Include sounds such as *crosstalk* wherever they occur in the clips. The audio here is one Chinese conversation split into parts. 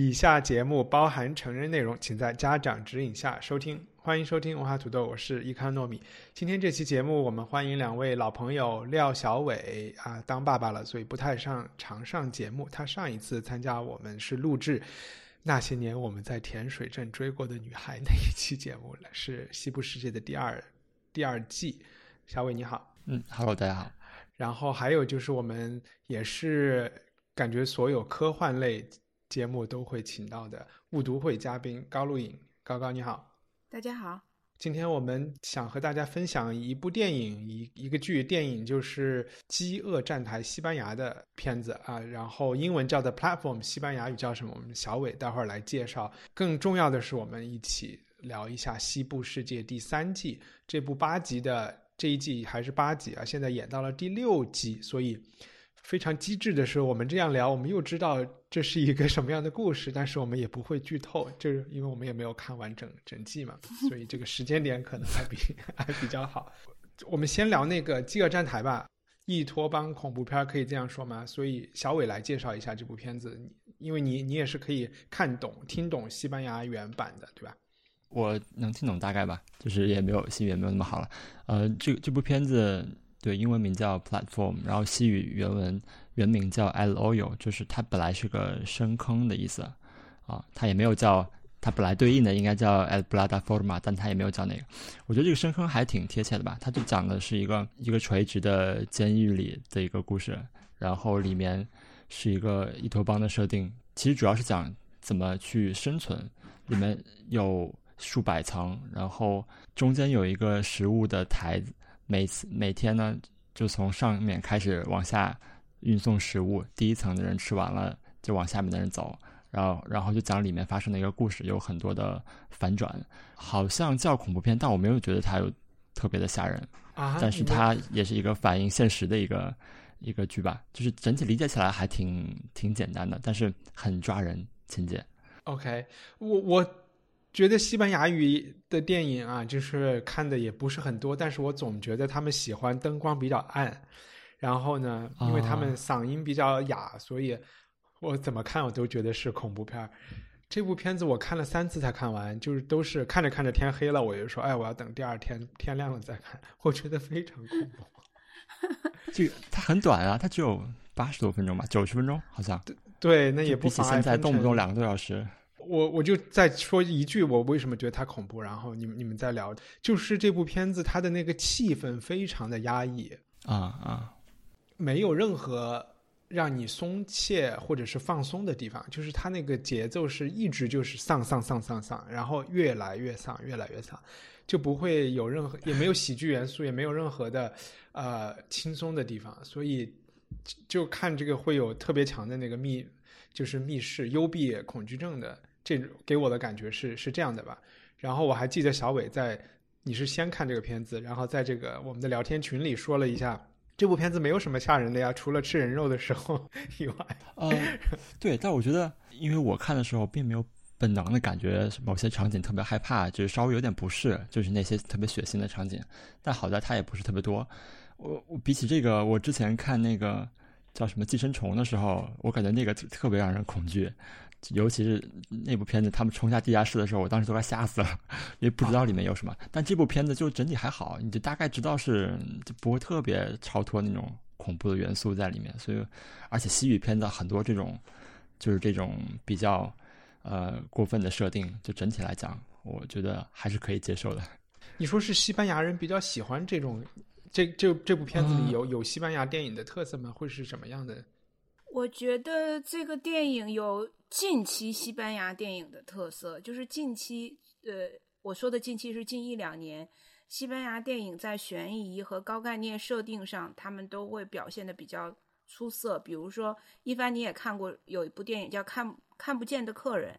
以下节目包含成人内容，请在家长指引下收听。欢迎收听文化土豆，我是伊康糯米。今天这期节目，我们欢迎两位老朋友廖小伟啊，当爸爸了，所以不太上常上节目。他上一次参加我们是录制那些年我们在甜水镇追过的女孩那一期节目了，是《西部世界》的第二第二季。小伟你好，嗯，Hello，大家好。然后还有就是我们也是感觉所有科幻类。节目都会请到的误读会嘉宾高露颖，高高你好，大家好。今天我们想和大家分享一部电影，一一个剧，电影就是《饥饿站台》，西班牙的片子啊。然后英文叫的 Platform，西班牙语叫什么？我们小伟待会儿来介绍。更重要的是，我们一起聊一下《西部世界》第三季这部八集的这一季还是八集啊，现在演到了第六集，所以。非常机智的是，我们这样聊，我们又知道这是一个什么样的故事，但是我们也不会剧透，就是因为我们也没有看完整整季嘛，所以这个时间点可能还比还比较好。我们先聊那个《饥饿站台》吧，异托邦恐怖片可以这样说吗？所以小伟来介绍一下这部片子，因为你你也是可以看懂、听懂西班牙原版的，对吧？我能听懂大概吧，就是也没有西语也没有那么好了。呃，这这部片子。对，英文名叫 Platform，然后西语原文原名叫 El Oyo，就是它本来是个深坑的意思，啊，它也没有叫，它本来对应的应该叫 El Plataforma，但它也没有叫那个。我觉得这个深坑还挺贴切的吧，它就讲的是一个一个垂直的监狱里的一个故事，然后里面是一个伊托邦的设定，其实主要是讲怎么去生存，里面有数百层，然后中间有一个食物的台子。每次每天呢，就从上面开始往下运送食物。第一层的人吃完了，就往下面的人走。然后，然后就讲里面发生的一个故事，有很多的反转。好像叫恐怖片，但我没有觉得它有特别的吓人啊。但是它也是一个反映现实的一个一个剧吧。就是整体理解起来还挺挺简单的，但是很抓人情节。OK，我我。觉得西班牙语的电影啊，就是看的也不是很多，但是我总觉得他们喜欢灯光比较暗，然后呢，因为他们嗓音比较哑，所以我怎么看我都觉得是恐怖片儿这部片子我看了三次才看完，就是都是看着看着天黑了，我就说，哎，我要等第二天天亮了再看。我觉得非常恐怖。*laughs* 这它很短啊，它只有八十多分钟吧，九十分钟好像。对对，那也不比起现在动不动两个多小时。我我就再说一句，我为什么觉得它恐怖，然后你们你们再聊。就是这部片子它的那个气氛非常的压抑啊啊，没有任何让你松懈或者是放松的地方，就是它那个节奏是一直就是丧丧丧丧丧，然后越来越丧，越来越丧，就不会有任何也没有喜剧元素，也没有任何的呃轻松的地方，所以就看这个会有特别强的那个密，就是密室幽闭恐惧症的。这给我的感觉是是这样的吧，然后我还记得小伟在，你是先看这个片子，然后在这个我们的聊天群里说了一下，这部片子没有什么吓人的呀，除了吃人肉的时候以外。呃，对，但我觉得，因为我看的时候并没有本能的感觉某些场景特别害怕，就是稍微有点不适，就是那些特别血腥的场景。但好在它也不是特别多。我我比起这个，我之前看那个叫什么寄生虫的时候，我感觉那个特别让人恐惧。尤其是那部片子，他们冲下地下室的时候，我当时都快吓死了，因为不知道里面有什么。但这部片子就整体还好，你就大概知道是就不会特别超脱那种恐怖的元素在里面。所以，而且西语片子很多这种就是这种比较呃过分的设定，就整体来讲，我觉得还是可以接受的。你说是西班牙人比较喜欢这种，这这这部片子里有有西班牙电影的特色吗？会是什么样的？我觉得这个电影有近期西班牙电影的特色，就是近期，呃，我说的近期是近一两年，西班牙电影在悬疑和高概念设定上，他们都会表现的比较出色。比如说，一般你也看过有一部电影叫《看看不见的客人》，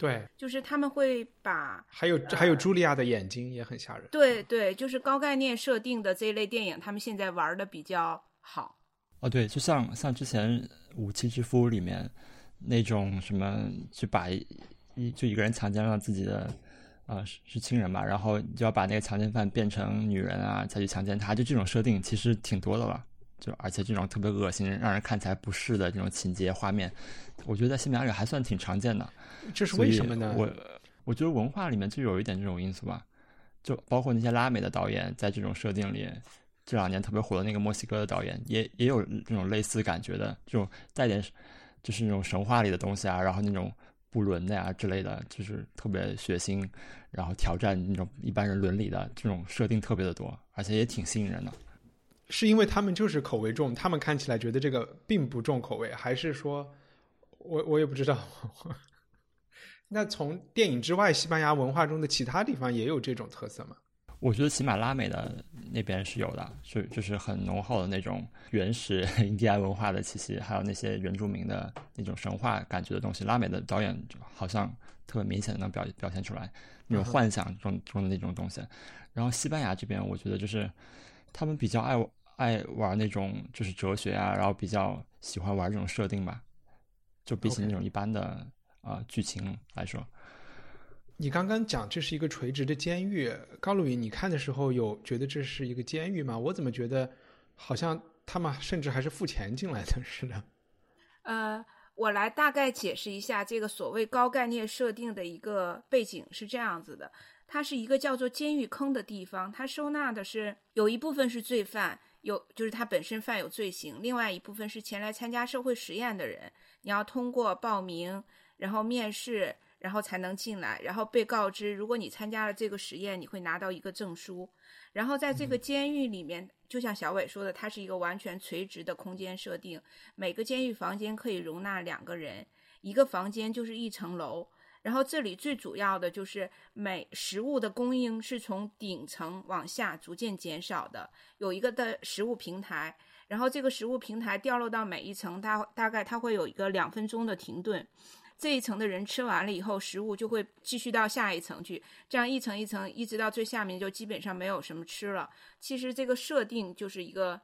对，就是他们会把还有还有茱莉亚的眼睛也很吓人。对对，就是高概念设定的这一类电影，他们现在玩的比较好。哦，对，就像像之前《武器之夫》里面那种什么，就把一就一个人强奸了自己的啊是是亲人嘛，然后就要把那个强奸犯变成女人啊，再去强奸他，就这种设定其实挺多的了。就而且这种特别恶心、让人看起来不适的这种情节画面，我觉得在西班牙里还算挺常见的。这是为什么呢？我我觉得文化里面就有一点这种因素吧，就包括那些拉美的导演在这种设定里，这两年特别火的那个墨西哥的导演也也有这种类似感觉的，这种带点就是那种神话里的东西啊，然后那种不伦的呀之类的，就是特别血腥，然后挑战那种一般人伦理的这种设定特别的多，而且也挺吸引人的。是因为他们就是口味重，他们看起来觉得这个并不重口味，还是说，我我也不知道。那从电影之外，西班牙文化中的其他地方也有这种特色吗？我觉得起码拉美的那边是有的，就就是很浓厚的那种原始 *laughs* 印第安文化的气息，还有那些原住民的那种神话感觉的东西。拉美的导演好像特别明显的能表表现出来那种幻想中中的那种东西。然后西班牙这边，我觉得就是他们比较爱。爱玩那种就是哲学啊，然后比较喜欢玩这种设定吧，就比起那种一般的啊剧情来说。你刚刚讲这是一个垂直的监狱，高露云，你看的时候有觉得这是一个监狱吗？我怎么觉得好像他们甚至还是付钱进来的似的？呃，我来大概解释一下这个所谓高概念设定的一个背景是这样子的：它是一个叫做监狱坑的地方，它收纳的是有一部分是罪犯。有就是他本身犯有罪行，另外一部分是前来参加社会实验的人，你要通过报名，然后面试，然后才能进来，然后被告知，如果你参加了这个实验，你会拿到一个证书。然后在这个监狱里面，就像小伟说的，它是一个完全垂直的空间设定，每个监狱房间可以容纳两个人，一个房间就是一层楼。然后这里最主要的就是每食物的供应是从顶层往下逐渐减少的，有一个的食物平台，然后这个食物平台掉落到每一层，它大概它会有一个两分钟的停顿，这一层的人吃完了以后，食物就会继续到下一层去，这样一层一层一直到最下面就基本上没有什么吃了。其实这个设定就是一个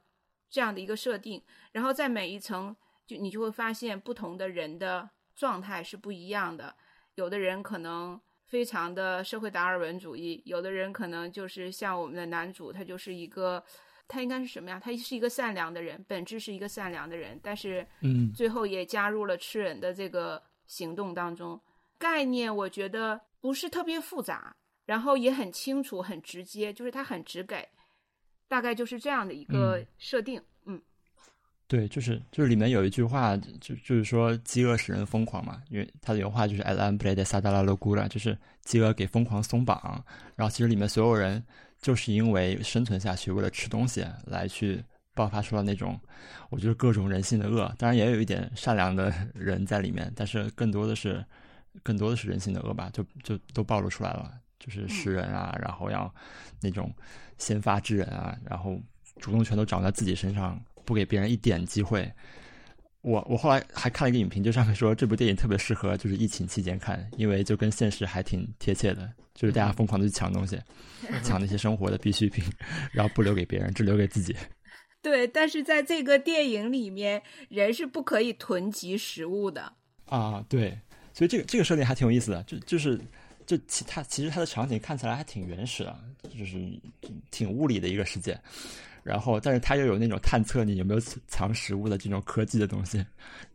这样的一个设定，然后在每一层就你就会发现不同的人的状态是不一样的。有的人可能非常的社会达尔文主义，有的人可能就是像我们的男主，他就是一个，他应该是什么呀？他是一个善良的人，本质是一个善良的人，但是，嗯，最后也加入了吃人的这个行动当中。概念我觉得不是特别复杂，然后也很清楚、很直接，就是它很直给，大概就是这样的一个设定。嗯对，就是就是里面有一句话，就就是说饥饿使人疯狂嘛，因为它的原话就是 “el hambre de s a d a la locura”，就是饥饿给疯狂松绑。然后其实里面所有人就是因为生存下去，为了吃东西来去爆发出了那种，我觉得各种人性的恶。当然也有一点善良的人在里面，但是更多的是更多的是人性的恶吧，就就都暴露出来了，就是食人啊，然后要那种先发制人啊，然后主动权都掌握在自己身上。不给别人一点机会，我我后来还看了一个影评，就上面说这部电影特别适合就是疫情期间看，因为就跟现实还挺贴切的，就是大家疯狂的去抢东西，抢那些生活的必需品，然后不留给别人，只留给自己。对，但是在这个电影里面，人是不可以囤积食物的啊。对，所以这个这个设定还挺有意思的，就就是就其他其实它的场景看起来还挺原始的，就是挺物理的一个世界。然后，但是它又有那种探测你有没有藏食物的这种科技的东西，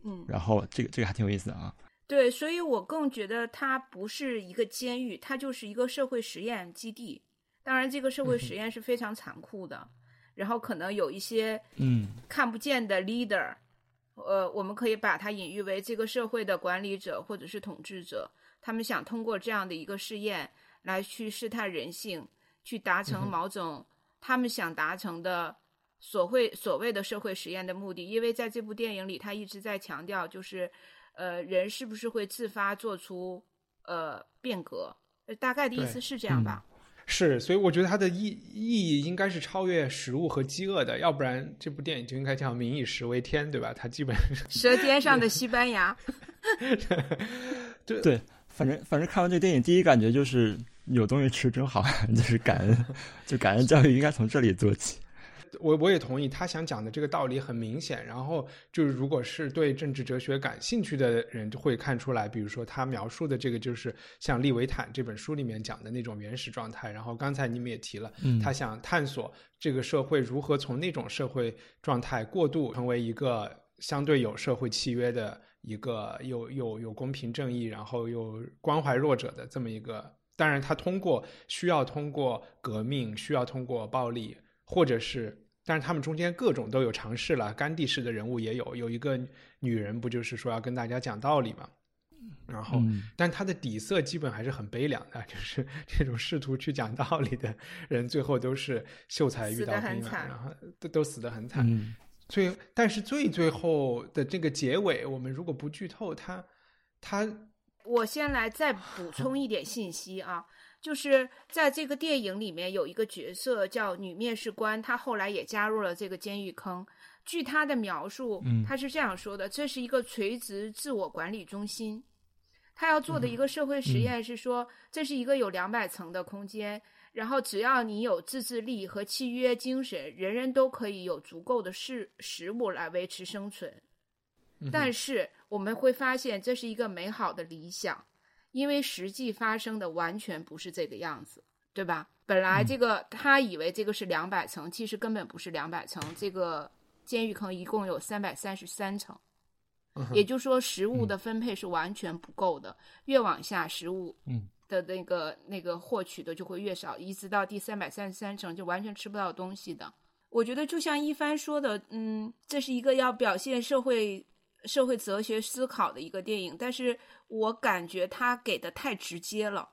嗯，然后这个这个还挺有意思的啊。对，所以我更觉得它不是一个监狱，它就是一个社会实验基地。当然，这个社会实验是非常残酷的，然后可能有一些嗯看不见的 leader，呃，我们可以把它隐喻为这个社会的管理者或者是统治者，他们想通过这样的一个试验来去试探人性，去达成某种。他们想达成的所谓所谓的社会实验的目的，因为在这部电影里，他一直在强调，就是，呃，人是不是会自发做出呃变革？大概的意思是这样吧？是，所以我觉得它的意意义应该是超越食物和饥饿的，要不然这部电影就应该叫“民以食为天”，对吧？它基本上舌尖上的西班牙，*laughs* 对对。反正反正看完这个电影，第一感觉就是有东西吃真好，*laughs* 就是感恩，就感恩教育应该从这里做起。我我也同意，他想讲的这个道理很明显。然后就是，如果是对政治哲学感兴趣的人，就会看出来。比如说，他描述的这个，就是像《利维坦》这本书里面讲的那种原始状态。然后刚才你们也提了，他想探索这个社会如何从那种社会状态过渡成为一个相对有社会契约的一个有有有公平正义，然后又关怀弱者的这么一个。当然，他通过需要通过革命，需要通过暴力，或者是。但是他们中间各种都有尝试了，甘地式的人物也有，有一个女人不就是说要跟大家讲道理嘛？然后，但他的底色基本还是很悲凉的，就是这种试图去讲道理的人，最后都是秀才遇到兵，然后都都死得很惨。最但是最最后的这个结尾，我们如果不剧透，他他，我先来再补充一点信息啊。就是在这个电影里面有一个角色叫女面试官，她后来也加入了这个监狱坑。据她的描述，她是这样说的：这是一个垂直自我管理中心。他要做的一个社会实验是说，这是一个有两百层的空间，然后只要你有自制力和契约精神，人人都可以有足够的食食物来维持生存。但是我们会发现，这是一个美好的理想。因为实际发生的完全不是这个样子，对吧？本来这个他以为这个是两百层，其实根本不是两百层。这个监狱坑一共有三百三十三层，也就是说食物的分配是完全不够的。越往下，食物的那个那个获取的就会越少，一直到第三百三十三层就完全吃不到东西的。我觉得就像一帆说的，嗯，这是一个要表现社会。社会哲学思考的一个电影，但是我感觉他给的太直接了。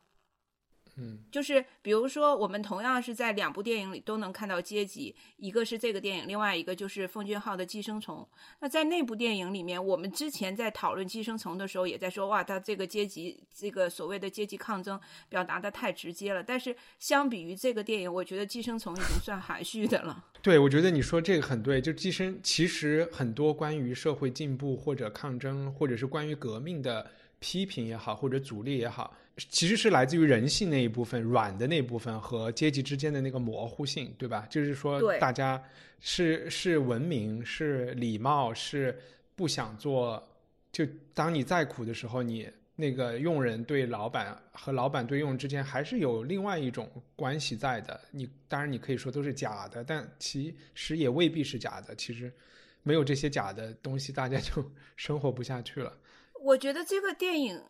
嗯，就是比如说，我们同样是在两部电影里都能看到阶级，一个是这个电影，另外一个就是奉俊昊的《寄生虫》。那在那部电影里面，我们之前在讨论《寄生虫》的时候，也在说，哇，他这个阶级，这个所谓的阶级抗争表达的太直接了。但是相比于这个电影，我觉得《寄生虫》已经算含蓄的了。*laughs* 对，我觉得你说这个很对。就寄生，其实很多关于社会进步或者抗争，或者是关于革命的批评也好，或者阻力也好。其实是来自于人性那一部分软的那部分和阶级之间的那个模糊性，对吧？就是说，大家是是文明，是礼貌，是不想做。就当你再苦的时候，你那个佣人对老板和老板对佣人之间还是有另外一种关系在的。你当然你可以说都是假的，但其实也未必是假的。其实没有这些假的东西，大家就 *laughs* 生活不下去了。我觉得这个电影。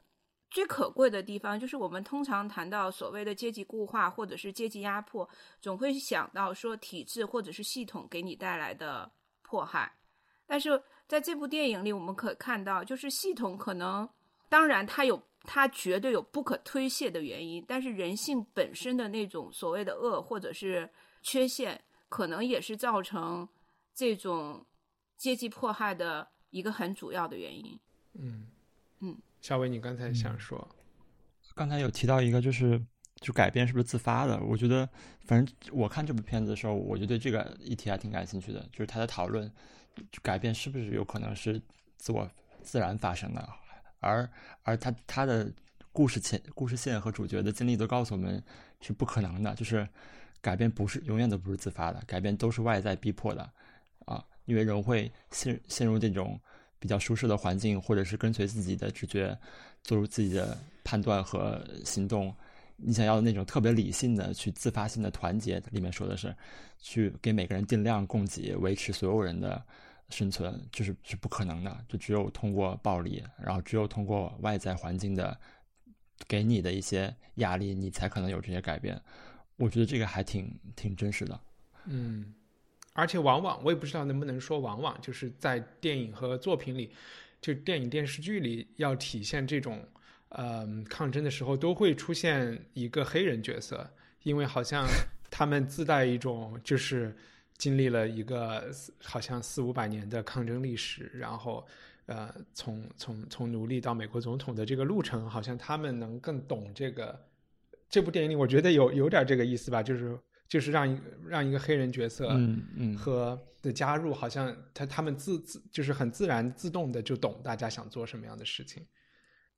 最可贵的地方就是，我们通常谈到所谓的阶级固化或者是阶级压迫，总会想到说体制或者是系统给你带来的迫害。但是在这部电影里，我们可看到，就是系统可能，当然它有它绝对有不可推卸的原因，但是人性本身的那种所谓的恶或者是缺陷，可能也是造成这种阶级迫害的一个很主要的原因。嗯嗯。小伟，你刚才想说，刚才有提到一个，就是就改变是不是自发的？我觉得，反正我看这部片子的时候，我就对这个议题还挺感兴趣的。就是他在讨论，改变是不是有可能是自我自然发生的？而而他他的故事线、故事线和主角的经历都告诉我们是不可能的。就是改变不是永远都不是自发的，改变都是外在逼迫的啊！因为人会陷陷入这种。比较舒适的环境，或者是跟随自己的直觉，做出自己的判断和行动。你想要的那种特别理性的、去自发性的团结，里面说的是，去给每个人定量供给，维持所有人的生存，就是是不可能的。就只有通过暴力，然后只有通过外在环境的给你的一些压力，你才可能有这些改变。我觉得这个还挺挺真实的。嗯。而且往往我也不知道能不能说往往就是在电影和作品里，就电影电视剧里要体现这种呃抗争的时候，都会出现一个黑人角色，因为好像 *laughs* 他们自带一种就是经历了一个好像四五百年的抗争历史，然后呃从从从奴隶到美国总统的这个路程，好像他们能更懂这个。这部电影里，我觉得有有点这个意思吧，就是。就是让一让一个黑人角色嗯嗯和的加入，好像他他们自自就是很自然自动的就懂大家想做什么样的事情。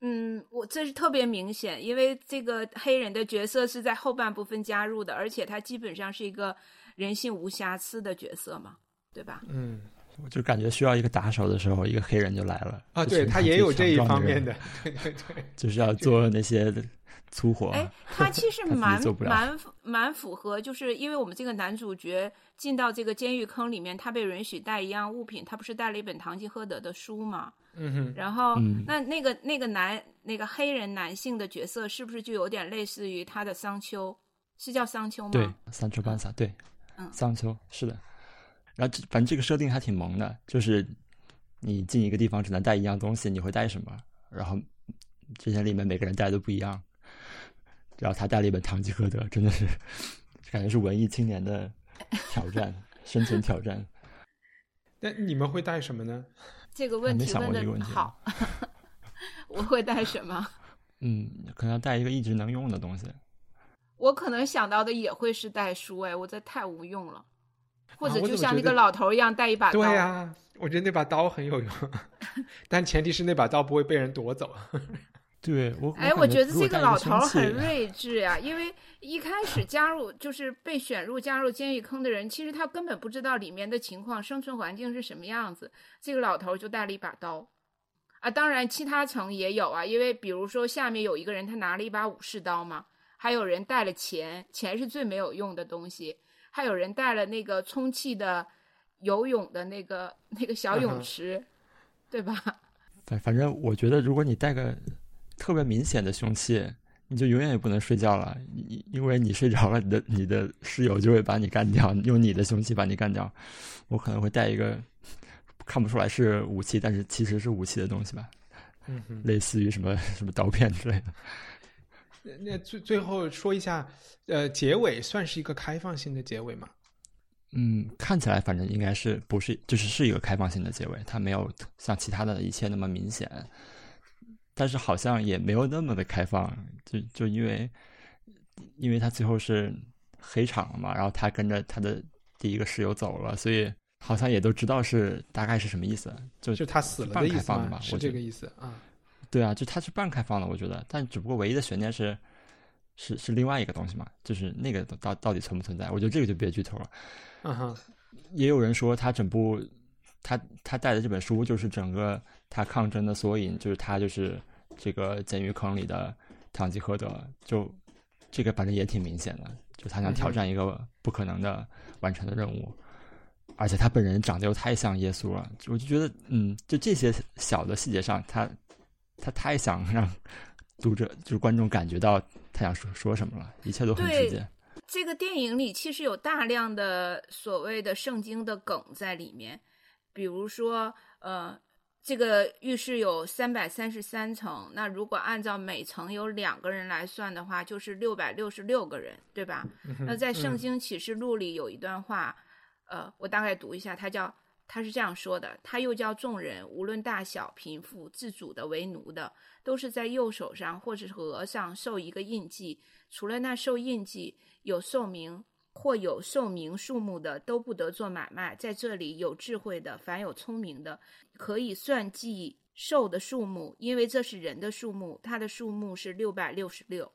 嗯，我这是特别明显，因为这个黑人的角色是在后半部分加入的，而且他基本上是一个人性无瑕疵的角色嘛，对吧？嗯，我就感觉需要一个打手的时候，一个黑人就来了啊，对他也有这一方面的，对对对，*laughs* 就是要做那些粗活。哎，他其实 *laughs* 蛮蛮蛮符合，就是因为我们这个男主角进到这个监狱坑里面，他被允许带一样物品，他不是带了一本堂吉诃德的书吗？嗯哼，然后，嗯那那个那个男那个黑人男性的角色，是不是就有点类似于他的桑丘？是叫桑丘吗？对，桑丘班萨，对，嗯桑丘是的。然后这反正这个设定还挺萌的，就是你进一个地方只能带一样东西，你会带什么？然后之前里面每个人带的都不一样。然后他带了一本《堂吉诃德》，真的是感觉是文艺青年的挑战，生存挑战。*laughs* 那你们会带什么呢？这个问题问想过这个问题的好。*laughs* 我会带什么？*laughs* 嗯，可能要带一个一直能用的东西。我可能想到的也会是带书，哎，我这太无用了。或者就像那个老头一样带一把刀。对呀、我觉得那把刀很有用，*laughs* 但前提是那把刀不会被人夺走。*laughs* 对我，哎，我我觉得这个老头儿很。睿智呀，因为一开始 *laughs* 加入就是被选入加入监狱坑的人，其实他根本不知道里面的情况、生存环境是什么样子。这个老头儿就带了一把刀，啊，当然其他层也有啊，因为比如说下面有一个人他拿了一把武士刀嘛，还有人带了钱，钱是最没有用的东西，还有人带了那个充气的游泳的那个那个小泳池，对吧？*laughs* 反反正我觉得，如果你带个特别明显的凶器，你就永远也不能睡觉了，因因为你睡着了，你的你的室友就会把你干掉，用你的凶器把你干掉。我可能会带一个看不出来是武器，但是其实是武器的东西吧，嗯，类似于什么什么刀片之类的。那那最最后说一下，呃，结尾算是一个开放性的结尾吗？嗯，看起来反正应该是不是就是是一个开放性的结尾，它没有像其他的一切那么明显，但是好像也没有那么的开放，就就因为因为他最后是黑场了嘛，然后他跟着他的第一个室友走了，所以好像也都知道是大概是什么意思，就就他死了的意思吧我觉得这个意思啊。对啊，就它是半开放的，我觉得，但只不过唯一的悬念是是是另外一个东西嘛，就是那个到到底存不存在？我觉得这个就别剧透了。嗯哼，也有人说他整部他他带的这本书就是整个他抗争的缩影，就是他就是这个监狱坑里的堂吉诃德，就这个反正也挺明显的，就他想挑战一个不可能的完成的任务，而且他本人长得又太像耶稣了，我就觉得嗯，就这些小的细节上，他他太想让读者就是观众感觉到他想说说什么了，一切都很直接。这个电影里其实有大量的所谓的圣经的梗在里面，比如说，呃，这个浴室有三百三十三层，那如果按照每层有两个人来算的话，就是六百六十六个人，对吧？那在《圣嗯经启示录》里有一段话，呃，我大概读一下，它叫他是这样说的：他又叫众人，无论大小、贫富、自主的、为奴的，都是在右手上或者是额上受一个印记，除了那受印记有寿名或有寿名数目的，都不得做买卖。在这里有智慧的，凡有聪明的，可以算计兽的数目，因为这是人的数目，它的数目是六百六十六。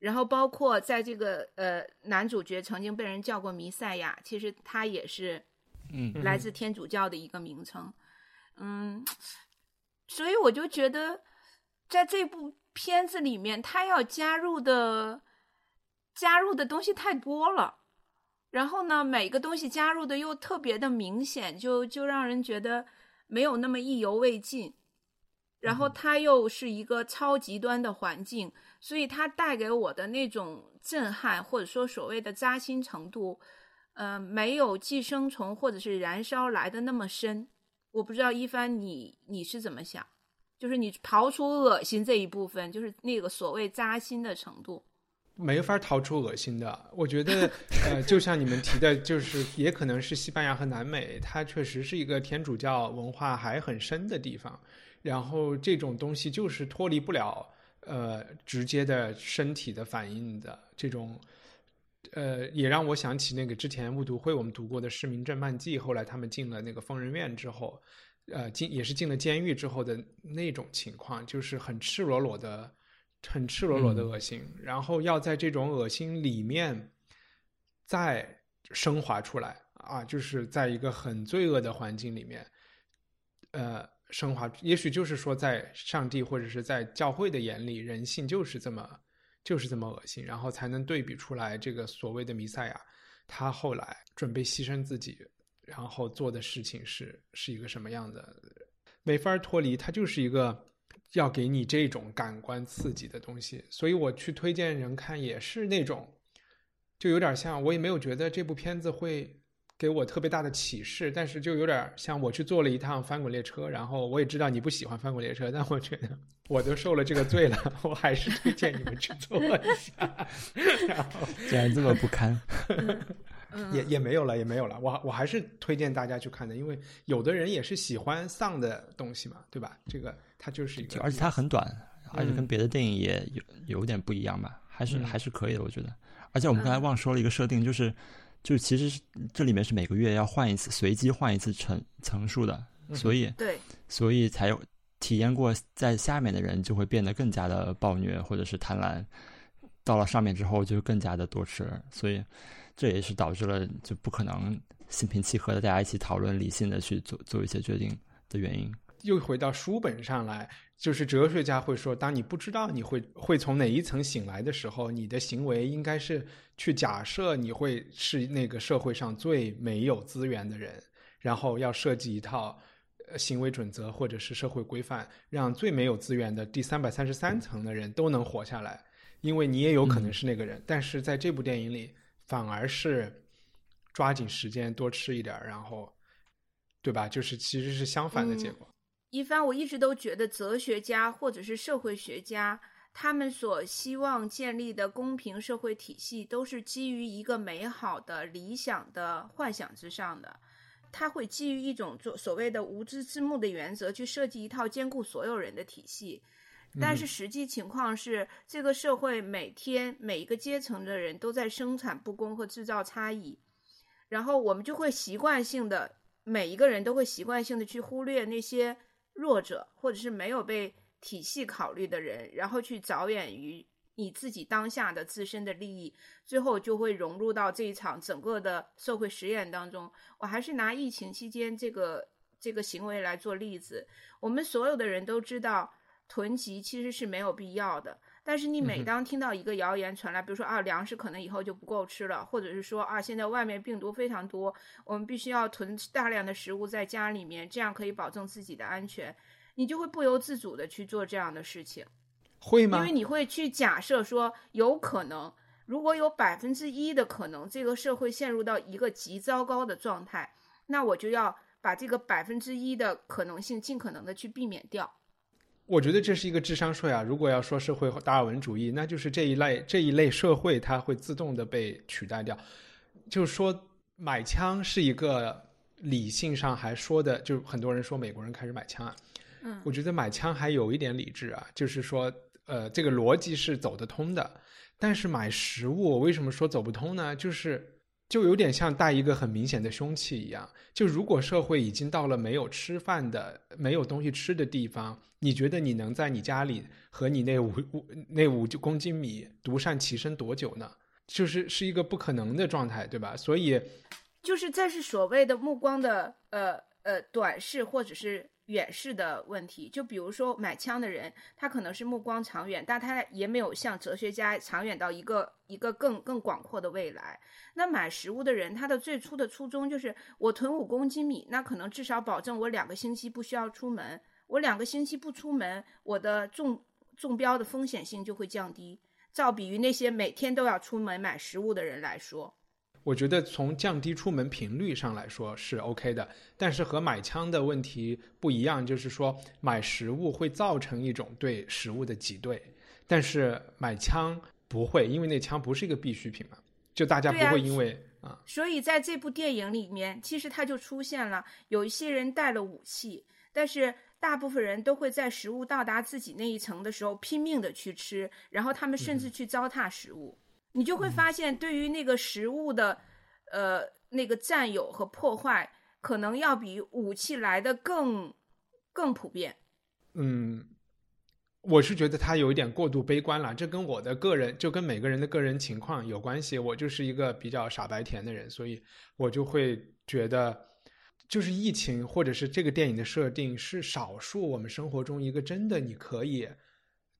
然后包括在这个呃男主角曾经被人叫过弥赛亚，其实他也是嗯嗯来自天主教的一个名称。嗯，所以我就觉得在这部片子里面，他要加入的加入的东西太多了。然后呢，每个东西加入的又特别的明显，就就让人觉得没有那么意犹未尽。然后它又是一个超极端的环境，所以它带给我的那种震撼，或者说所谓的扎心程度，呃，没有寄生虫或者是燃烧来的那么深。我不知道一帆你你是怎么想？就是你刨出恶心这一部分，就是那个所谓扎心的程度。没法逃出恶心的。我觉得，呃，就像你们提的，就是也可能是西班牙和南美，它确实是一个天主教文化还很深的地方。然后这种东西就是脱离不了呃直接的身体的反应的这种。呃，也让我想起那个之前误读会我们读过的《市民镇漫记》，后来他们进了那个疯人院之后，呃进也是进了监狱之后的那种情况，就是很赤裸裸的、很赤裸裸的恶心，然后要在这种恶心里面再升华出来啊，就是在一个很罪恶的环境里面，呃。升华，也许就是说，在上帝或者是在教会的眼里，人性就是这么，就是这么恶心，然后才能对比出来这个所谓的弥赛亚，他后来准备牺牲自己，然后做的事情是是一个什么样的，没法脱离，他就是一个要给你这种感官刺激的东西，所以我去推荐人看也是那种，就有点像，我也没有觉得这部片子会。给我特别大的启示，但是就有点像我去坐了一趟翻滚列车，然后我也知道你不喜欢翻滚列车，但我觉得我都受了这个罪了，我还是推荐你们去坐一下。竟 *laughs* 然这么不堪，也也没有了，也没有了。我我还是推荐大家去看的，因为有的人也是喜欢丧的东西嘛，对吧？这个它就是一个，而且它很短，而且跟别的电影也有有点不一样吧，还是还是可以的，我觉得。而且我们刚才忘说了一个设定，就是。就其实是这里面是每个月要换一次，随机换一次层层数的，所以对，所以才有体验过在下面的人就会变得更加的暴虐或者是贪婪，到了上面之后就更加的多吃，所以这也是导致了就不可能心平气和的大家一起讨论理性的去做做一些决定的原因。又回到书本上来，就是哲学家会说，当你不知道你会会从哪一层醒来的时候，你的行为应该是去假设你会是那个社会上最没有资源的人，然后要设计一套行为准则或者是社会规范，让最没有资源的第三百三十三层的人都能活下来，因为你也有可能是那个人。但是在这部电影里，反而是抓紧时间多吃一点，然后，对吧？就是其实是相反的结果。一帆，我一直都觉得哲学家或者是社会学家，他们所希望建立的公平社会体系，都是基于一个美好的理想的幻想之上的。他会基于一种做所谓的无知之幕的原则去设计一套兼顾所有人的体系，但是实际情况是，这个社会每天每一个阶层的人都在生产不公和制造差异，然后我们就会习惯性的每一个人都会习惯性的去忽略那些。弱者，或者是没有被体系考虑的人，然后去着眼于你自己当下的自身的利益，最后就会融入到这一场整个的社会实验当中。我还是拿疫情期间这个这个行为来做例子。我们所有的人都知道，囤积其实是没有必要的。但是你每当听到一个谣言传来，比如说啊粮食可能以后就不够吃了，或者是说啊现在外面病毒非常多，我们必须要囤大量的食物在家里面，这样可以保证自己的安全，你就会不由自主的去做这样的事情，会吗？因为你会去假设说有可能，如果有百分之一的可能这个社会陷入到一个极糟糕的状态，那我就要把这个百分之一的可能性尽可能的去避免掉。我觉得这是一个智商税啊！如果要说社会达尔文主义，那就是这一类这一类社会，它会自动的被取代掉。就是说，买枪是一个理性上还说的，就很多人说美国人开始买枪啊。嗯，我觉得买枪还有一点理智啊，就是说，呃，这个逻辑是走得通的。但是买食物，我为什么说走不通呢？就是。就有点像带一个很明显的凶器一样。就如果社会已经到了没有吃饭的、没有东西吃的地方，你觉得你能在你家里和你那五五那五公斤米独善其身多久呢？就是是一个不可能的状态，对吧？所以，就是这是所谓的目光的呃呃短视或者是。远视的问题，就比如说买枪的人，他可能是目光长远，但他也没有像哲学家长远到一个一个更更广阔的未来。那买食物的人，他的最初的初衷就是我囤五公斤米，那可能至少保证我两个星期不需要出门。我两个星期不出门，我的中中标的风险性就会降低。照比于那些每天都要出门买食物的人来说。我觉得从降低出门频率上来说是 OK 的，但是和买枪的问题不一样，就是说买食物会造成一种对食物的挤兑，但是买枪不会，因为那枪不是一个必需品嘛，就大家不会因为啊。所以在这部电影里面，其实它就出现了有一些人带了武器，但是大部分人都会在食物到达自己那一层的时候拼命的去吃，然后他们甚至去糟蹋食物。你就会发现，对于那个食物的，呃，那个占有和破坏，可能要比武器来的更更普遍。嗯，我是觉得他有一点过度悲观了，这跟我的个人就跟每个人的个人情况有关系。我就是一个比较傻白甜的人，所以我就会觉得，就是疫情或者是这个电影的设定是少数我们生活中一个真的你可以。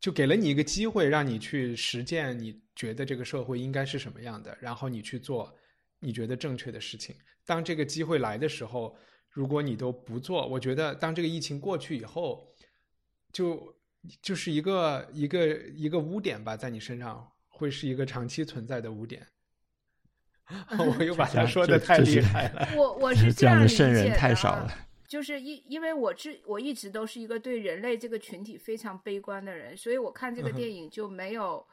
就给了你一个机会，让你去实践你觉得这个社会应该是什么样的，然后你去做你觉得正确的事情。当这个机会来的时候，如果你都不做，我觉得当这个疫情过去以后，就就是一个一个一个污点吧，在你身上会是一个长期存在的污点。*laughs* 我又把他说的太厉害了。我我是这样的圣人太少了。就是因因为我之我一直都是一个对人类这个群体非常悲观的人，所以我看这个电影就没有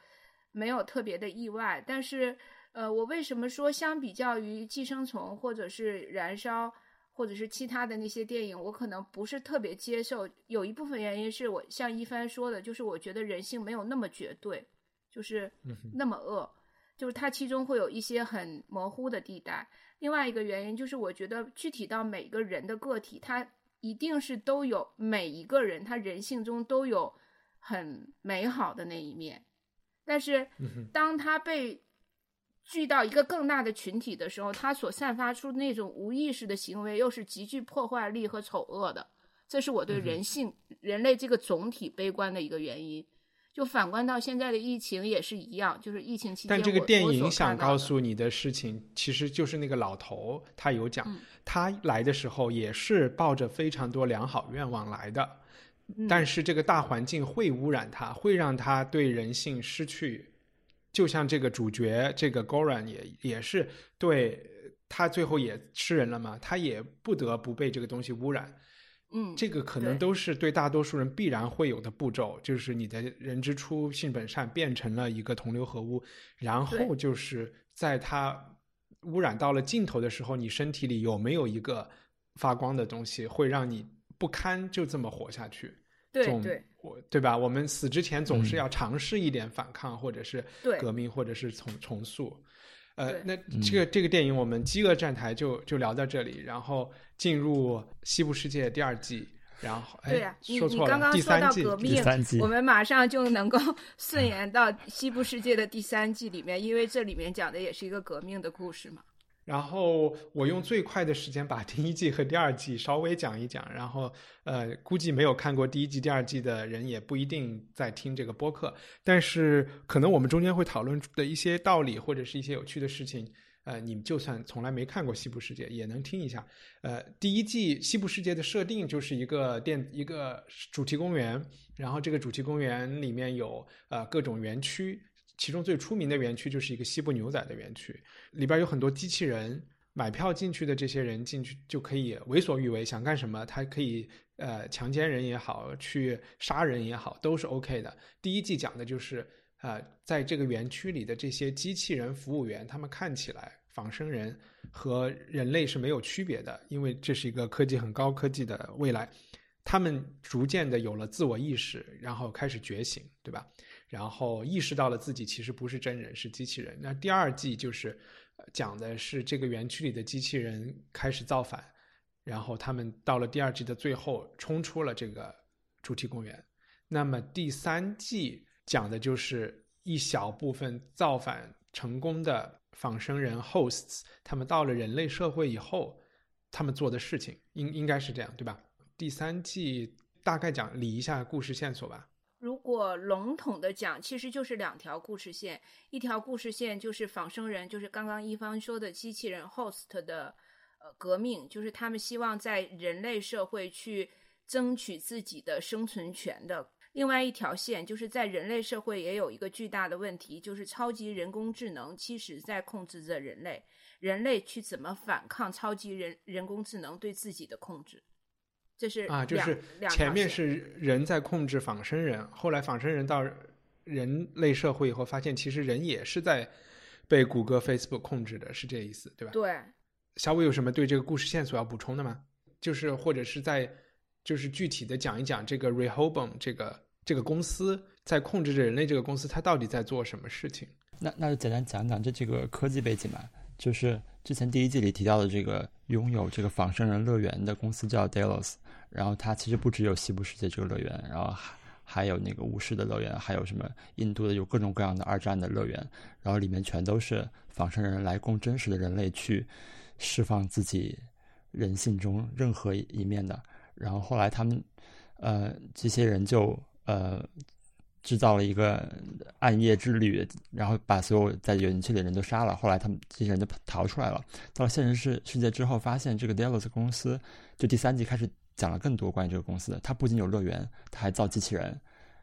没有特别的意外。但是，呃，我为什么说相比较于《寄生虫》或者是《燃烧》或者是其他的那些电影，我可能不是特别接受？有一部分原因是我像一帆说的，就是我觉得人性没有那么绝对，就是那么恶，就是它其中会有一些很模糊的地带。另外一个原因就是，我觉得具体到每个人的个体，他一定是都有每一个人他人性中都有很美好的那一面，但是当他被聚到一个更大的群体的时候，他所散发出那种无意识的行为又是极具破坏力和丑恶的。这是我对人性、人类这个总体悲观的一个原因。就反观到现在的疫情也是一样，就是疫情期间。但这个电影想告诉你的事情，其实就是那个老头他有讲，他来的时候也是抱着非常多良好愿望来的，但是这个大环境会污染它，会让它对人性失去。就像这个主角这个 Goran 也也是对他最后也吃人了嘛，他也不得不被这个东西污染。嗯，这个可能都是对大多数人必然会有的步骤，就是你的人之初性本善变成了一个同流合污，然后就是在它污染到了尽头的时候，你身体里有没有一个发光的东西，会让你不堪就这么活下去？对对，我对吧？我们死之前总是要尝试一点反抗，或者是革命，或者是重重塑。呃，那这个这个电影我们饥饿站台就就聊到这里，然后进入西部世界第二季，然后对呀，说错了，第三季，第三季，我们马上就能够 *laughs* 顺延到西部世界的第三季里面，因为这里面讲的也是一个革命的故事嘛。然后我用最快的时间把第一季和第二季稍微讲一讲，然后呃，估计没有看过第一季、第二季的人也不一定在听这个播客，但是可能我们中间会讨论的一些道理或者是一些有趣的事情，呃，你们就算从来没看过《西部世界》也能听一下。呃，第一季《西部世界》的设定就是一个电一个主题公园，然后这个主题公园里面有呃各种园区。其中最出名的园区就是一个西部牛仔的园区，里边有很多机器人。买票进去的这些人进去就可以为所欲为，想干什么他可以呃强奸人也好，去杀人也好，都是 OK 的。第一季讲的就是呃在这个园区里的这些机器人服务员，他们看起来仿生人和人类是没有区别的，因为这是一个科技很高科技的未来。他们逐渐的有了自我意识，然后开始觉醒，对吧？然后意识到了自己其实不是真人，是机器人。那第二季就是讲的是这个园区里的机器人开始造反，然后他们到了第二季的最后冲出了这个主题公园。那么第三季讲的就是一小部分造反成功的仿生人 hosts，他们到了人类社会以后，他们做的事情应应该是这样，对吧？第三季大概讲理一下故事线索吧。如果笼统的讲，其实就是两条故事线。一条故事线就是仿生人，就是刚刚一方说的机器人 host 的呃革命，就是他们希望在人类社会去争取自己的生存权的。另外一条线就是在人类社会也有一个巨大的问题，就是超级人工智能其实在控制着人类，人类去怎么反抗超级人人工智能对自己的控制。这是啊，就是前面是人在控制仿生人，后来仿生人到人类社会以后，发现其实人也是在被谷歌、Facebook 控制的，是这意思，对吧？对。小伟有什么对这个故事线索要补充的吗？就是或者是在就是具体的讲一讲这个 Rehoboam 这个这个公司在控制着人类这个公司，它到底在做什么事情？那那就简单讲讲这这个科技背景吧。就是之前第一季里提到的这个拥有这个仿生人乐园的公司叫 Delos，然后它其实不只有西部世界这个乐园，然后还还有那个巫师的乐园，还有什么印度的有各种各样的二战的乐园，然后里面全都是仿生人来供真实的人类去释放自己人性中任何一面的。然后后来他们呃这些人就呃。制造了一个暗夜之旅，然后把所有在园区里的人都杀了。后来他们这些人就逃出来了。到了现实世世界之后，发现这个 Delos 公司，就第三季开始讲了更多关于这个公司的。它不仅有乐园，它还造机器人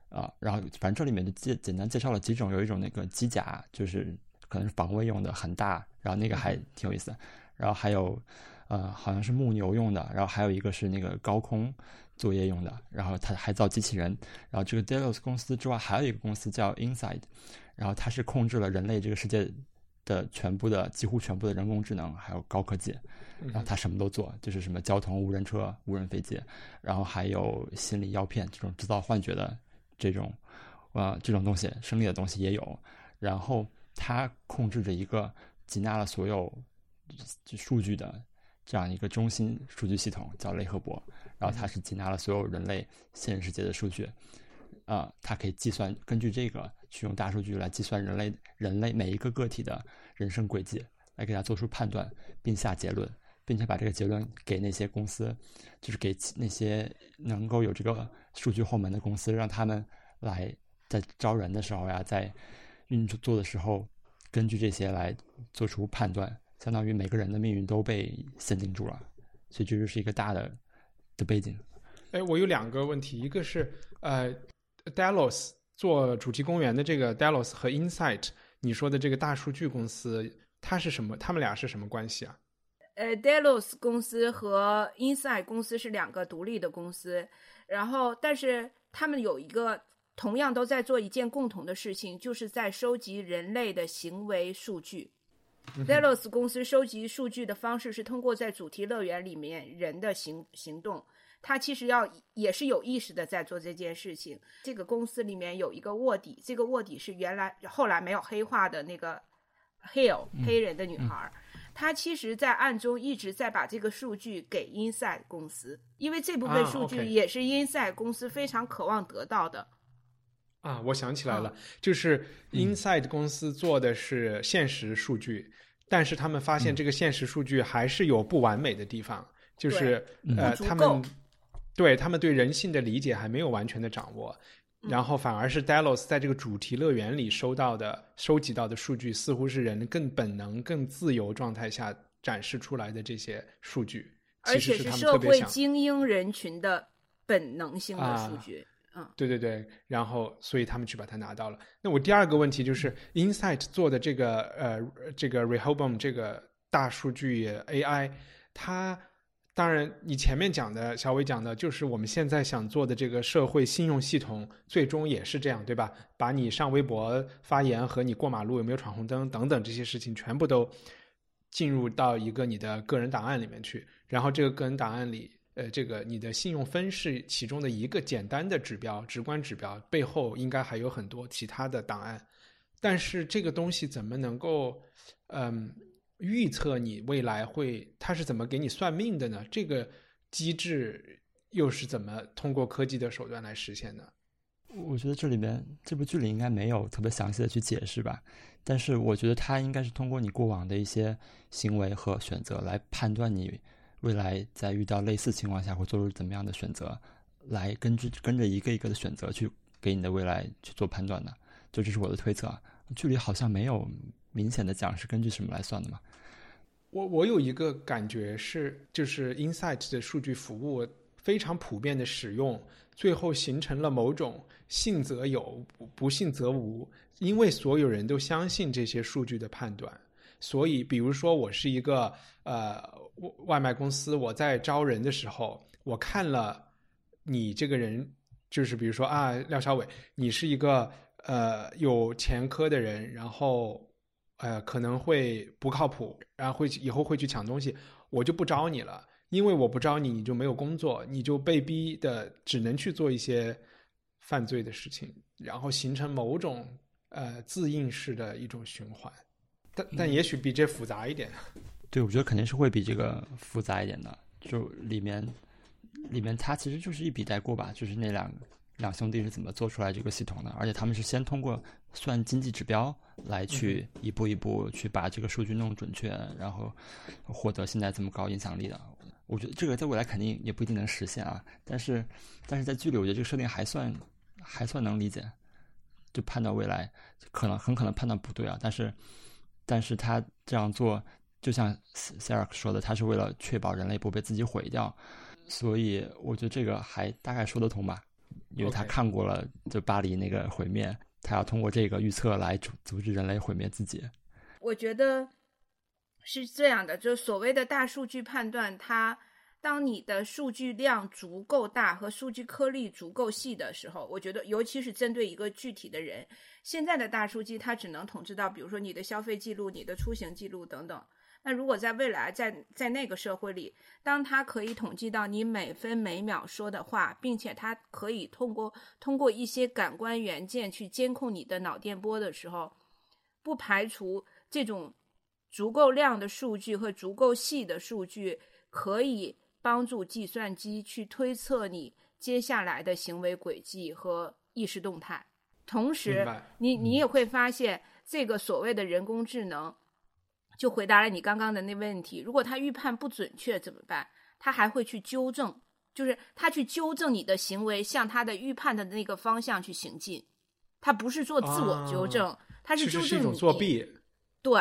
啊。然后反正这里面就简简单介绍了几种，有一种那个机甲，就是可能是防卫用的，很大，然后那个还挺有意思。然后还有呃，好像是牧牛用的，然后还有一个是那个高空。作业用的，然后他还造机器人，然后这个 Delos 公司之外还有一个公司叫 Inside，然后它是控制了人类这个世界的全部的几乎全部的人工智能还有高科技，然后它什么都做，就是什么交通、无人车、无人飞机，然后还有心理药片这种制造幻觉的这种呃这种东西，生理的东西也有，然后它控制着一个集纳了所有数据的这样一个中心数据系统，叫雷赫伯。然后它是集纳了所有人类现实世界的数据，啊，它可以计算，根据这个去用大数据来计算人类人类每一个个体的人生轨迹，来给它做出判断，并下结论，并且把这个结论给那些公司，就是给那些能够有这个数据后门的公司，让他们来在招人的时候呀，在运作的时候，根据这些来做出判断，相当于每个人的命运都被限定住了，所以这就是一个大的。的背景，哎，我有两个问题，一个是呃，Delos 做主题公园的这个 Delos 和 Insight，你说的这个大数据公司，它是什么？他们俩是什么关系啊？呃，Delos 公司和 Insight 公司是两个独立的公司，然后但是他们有一个同样都在做一件共同的事情，就是在收集人类的行为数据。Delos 公司收集数据的方式是通过在主题乐园里面人的行行动，它其实要也是有意识的在做这件事情。这个公司里面有一个卧底，这个卧底是原来后来没有黑化的那个 Hill 黑人的女孩，她其实在暗中一直在把这个数据给 Inside 公司，因为这部分数据也是 Inside 公司非常渴望得到的。啊，我想起来了，就是 Inside 公司做的是现实数据。但是他们发现这个现实数据还是有不完美的地方，就是呃，他们对他们对人性的理解还没有完全的掌握，然后反而是 Delos 在这个主题乐园里收到的、收集到的数据，似乎是人更本能、更自由状态下展示出来的这些数据，而且是社会精英人群的本能性的数据。嗯，对对对，然后所以他们去把它拿到了。那我第二个问题就是，Insight 做的这个呃这个 Rehoboam 这个大数据 AI，它当然你前面讲的小伟讲的就是我们现在想做的这个社会信用系统，最终也是这样，对吧？把你上微博发言和你过马路有没有闯红灯等等这些事情全部都进入到一个你的个人档案里面去，然后这个个人档案里。呃，这个你的信用分是其中的一个简单的指标、直观指标，背后应该还有很多其他的档案。但是这个东西怎么能够，嗯，预测你未来会？它是怎么给你算命的呢？这个机制又是怎么通过科技的手段来实现的？我觉得这里边这部剧里应该没有特别详细的去解释吧。但是我觉得它应该是通过你过往的一些行为和选择来判断你。未来在遇到类似情况下会做出怎么样的选择，来根据跟着一个一个的选择去给你的未来去做判断的，就这是我的推测。剧里好像没有明显的讲是根据什么来算的嘛。我我有一个感觉是，就是 Insight 的数据服务非常普遍的使用，最后形成了某种信则有，不信则无，因为所有人都相信这些数据的判断。所以，比如说我是一个呃外卖公司，我在招人的时候，我看了你这个人，就是比如说啊，廖小伟，你是一个呃有前科的人，然后呃可能会不靠谱，然后会以后会去抢东西，我就不招你了，因为我不招你，你就没有工作，你就被逼的只能去做一些犯罪的事情，然后形成某种呃自应式的一种循环。但但也许比这复杂一点。对，我觉得肯定是会比这个复杂一点的。就里面里面它其实就是一笔带过吧，就是那两两兄弟是怎么做出来这个系统的，而且他们是先通过算经济指标来去一步一步去把这个数据弄准确，然后获得现在这么高影响力的。我觉得这个在未来肯定也不一定能实现啊，但是但是在剧里，我觉得这个设定还算还算能理解。就判断未来可能很可能判断不对啊，但是但是他这样做，就像 Sarah 说的，他是为了确保人类不被自己毁掉，所以我觉得这个还大概说得通吧，因为他看过了就巴黎那个毁灭，他要通过这个预测来阻阻止人类毁灭自己。我觉得是这样的，就是所谓的大数据判断，它。当你的数据量足够大和数据颗粒足够细的时候，我觉得，尤其是针对一个具体的人，现在的大数据它只能统治到，比如说你的消费记录、你的出行记录等等。那如果在未来，在在那个社会里，当它可以统计到你每分每秒说的话，并且它可以通过通过一些感官元件去监控你的脑电波的时候，不排除这种足够量的数据和足够细的数据可以。帮助计算机去推测你接下来的行为轨迹和意识动态，同时，你你也会发现，这个所谓的人工智能，就回答了你刚刚的那问题：如果他预判不准确怎么办？他还会去纠正，就是他去纠正你的行为，向他的预判的那个方向去行进。他不是做自我纠正，他是纠正你作弊。对。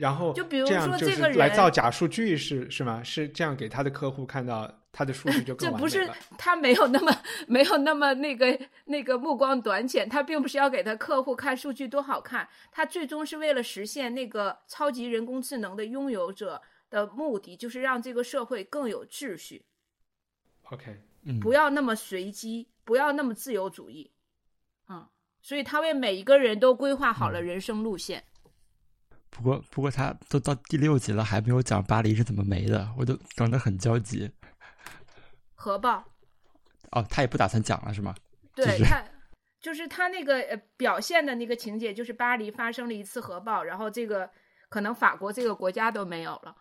然后就比如说这个人来造假数据是是吗？是这样给他的客户看到他的数据就更完美了。这不是他没有那么没有那么那个那个目光短浅，他并不是要给他客户看数据多好看，他最终是为了实现那个超级人工智能的拥有者的目的，就是让这个社会更有秩序。OK，嗯不要那么随机，不要那么自由主义。嗯，所以他为每一个人都规划好了人生路线。不过，不过他都到第六集了，还没有讲巴黎是怎么没的，我都等得很焦急。核爆？哦，他也不打算讲了，是吗？对他，就是他那个呃表现的那个情节，就是巴黎发生了一次核爆，然后这个可能法国这个国家都没有了。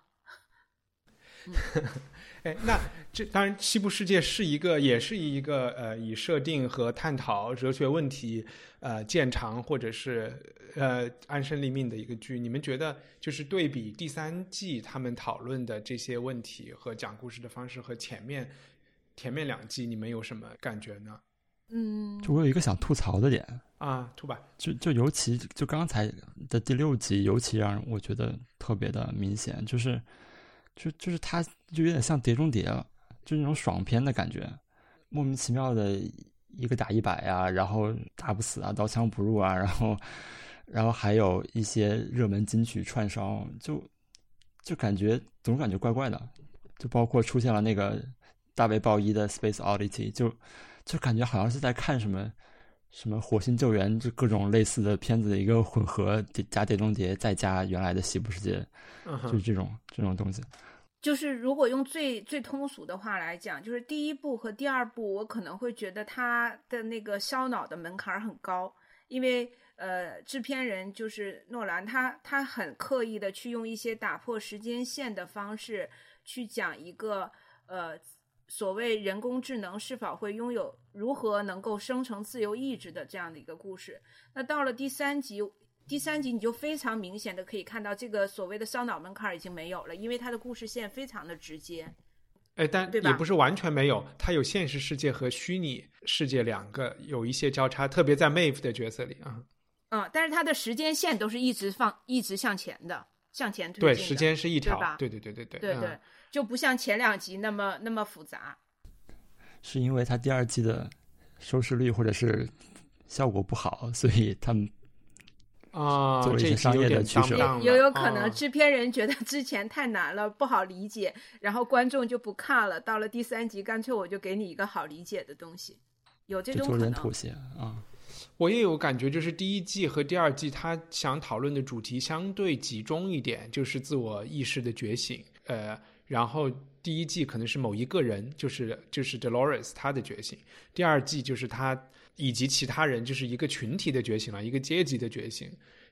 *laughs* 哎，那这当然，西部世界是一个，也是一个呃，以设定和探讨哲学问题呃见长，或者是呃安身立命的一个剧。你们觉得，就是对比第三季他们讨论的这些问题和讲故事的方式和前面前面两季，你们有什么感觉呢？嗯，就我有一个想吐槽的点啊，吐吧。就就尤其就刚才的第六集，尤其让我觉得特别的明显，就是。就就是它就有点像《碟中谍》，了就那种爽片的感觉，莫名其妙的一个打一百啊，然后打不死啊，刀枪不入啊，然后，然后还有一些热门金曲串烧，就就感觉总感觉怪怪的，就包括出现了那个大卫鲍伊的《Space Oddity》，就就感觉好像是在看什么什么火星救援，就各种类似的片子的一个混合，加《碟中谍》再加原来的《西部世界》，就是这种这种东西。就是如果用最最通俗的话来讲，就是第一部和第二部，我可能会觉得它的那个烧脑的门槛很高，因为呃，制片人就是诺兰，他他很刻意的去用一些打破时间线的方式去讲一个呃所谓人工智能是否会拥有如何能够生成自由意志的这样的一个故事。那到了第三集。第三集你就非常明显的可以看到，这个所谓的烧脑门槛已经没有了，因为它的故事线非常的直接。哎，但也不是完全没有，它有现实世界和虚拟世界两个有一些交叉，特别在 Mave 的角色里啊。嗯，但是它的时间线都是一直放，一直向前的，向前推进对，时间是一条，对对对对对对对，就不像前两集那么那么复杂。是因为它第二季的收视率或者是效果不好，所以他们。啊，做一些商业的取舍，也有可能制片人觉得 *laughs* 之前太难了，不好理解，然后观众就不看了。到了第三集，干脆我就给你一个好理解的东西，有这种可能。妥协啊，我也有感觉，就是第一季和第二季，他想讨论的主题相对集中一点，就是自我意识的觉醒。呃，然后第一季可能是某一个人，就是就是 Dolores 他的觉醒，第二季就是他。以及其他人就是一个群体的觉醒了，一个阶级的觉醒。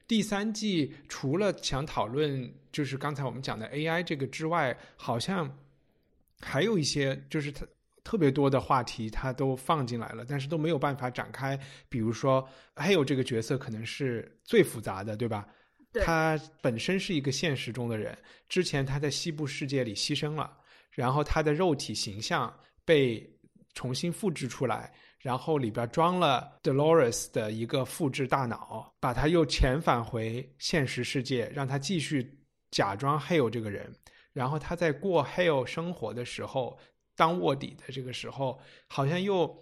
第三季除了想讨论就是刚才我们讲的 AI 这个之外，好像还有一些就是特特别多的话题，它都放进来了，但是都没有办法展开。比如说，还有这个角色可能是最复杂的，对吧？对他本身是一个现实中的人，之前他在西部世界里牺牲了，然后他的肉体形象被重新复制出来，然后里边装了 Dolores 的一个复制大脑，把他又遣返回现实世界，让他继续假装 Hale 这个人。然后他在过 Hale 生活的时候，当卧底的这个时候，好像又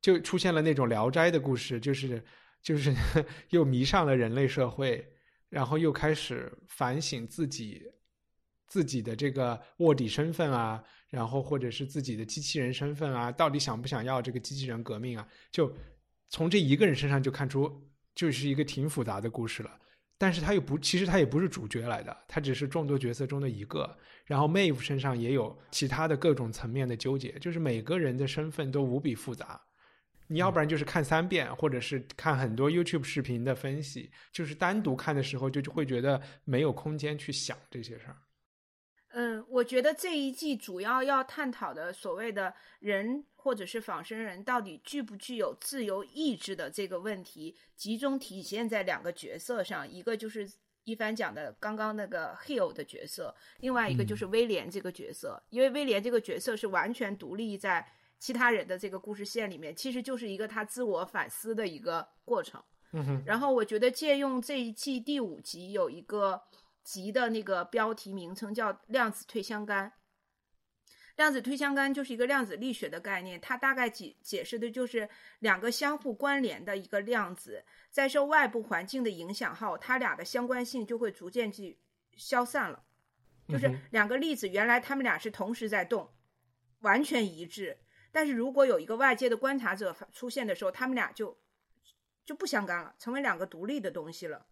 就出现了那种聊斋的故事，就是就是 *laughs* 又迷上了人类社会，然后又开始反省自己自己的这个卧底身份啊，然后或者是自己的机器人身份啊，到底想不想要这个机器人革命啊？就从这一个人身上就看出，就是一个挺复杂的故事了。但是他又不，其实他也不是主角来的，他只是众多角色中的一个。然后 Mave 身上也有其他的各种层面的纠结，就是每个人的身份都无比复杂。你要不然就是看三遍，或者是看很多 YouTube 视频的分析，就是单独看的时候就就会觉得没有空间去想这些事儿。嗯，我觉得这一季主要要探讨的所谓的人或者是仿生人到底具不具有自由意志的这个问题，集中体现在两个角色上，一个就是一帆讲的刚刚那个 Hill 的角色，另外一个就是威廉这个角色，因为威廉这个角色是完全独立在其他人的这个故事线里面，其实就是一个他自我反思的一个过程。嗯哼，然后我觉得借用这一季第五集有一个集的那个标题名称叫“量子退相干”。量子退相干就是一个量子力学的概念，它大概解解释的就是两个相互关联的一个量子，在受外部环境的影响后，它俩的相关性就会逐渐去消散了。就是两个粒子原来它们俩是同时在动，完全一致，但是如果有一个外界的观察者出现的时候，它们俩就就不相干了，成为两个独立的东西了。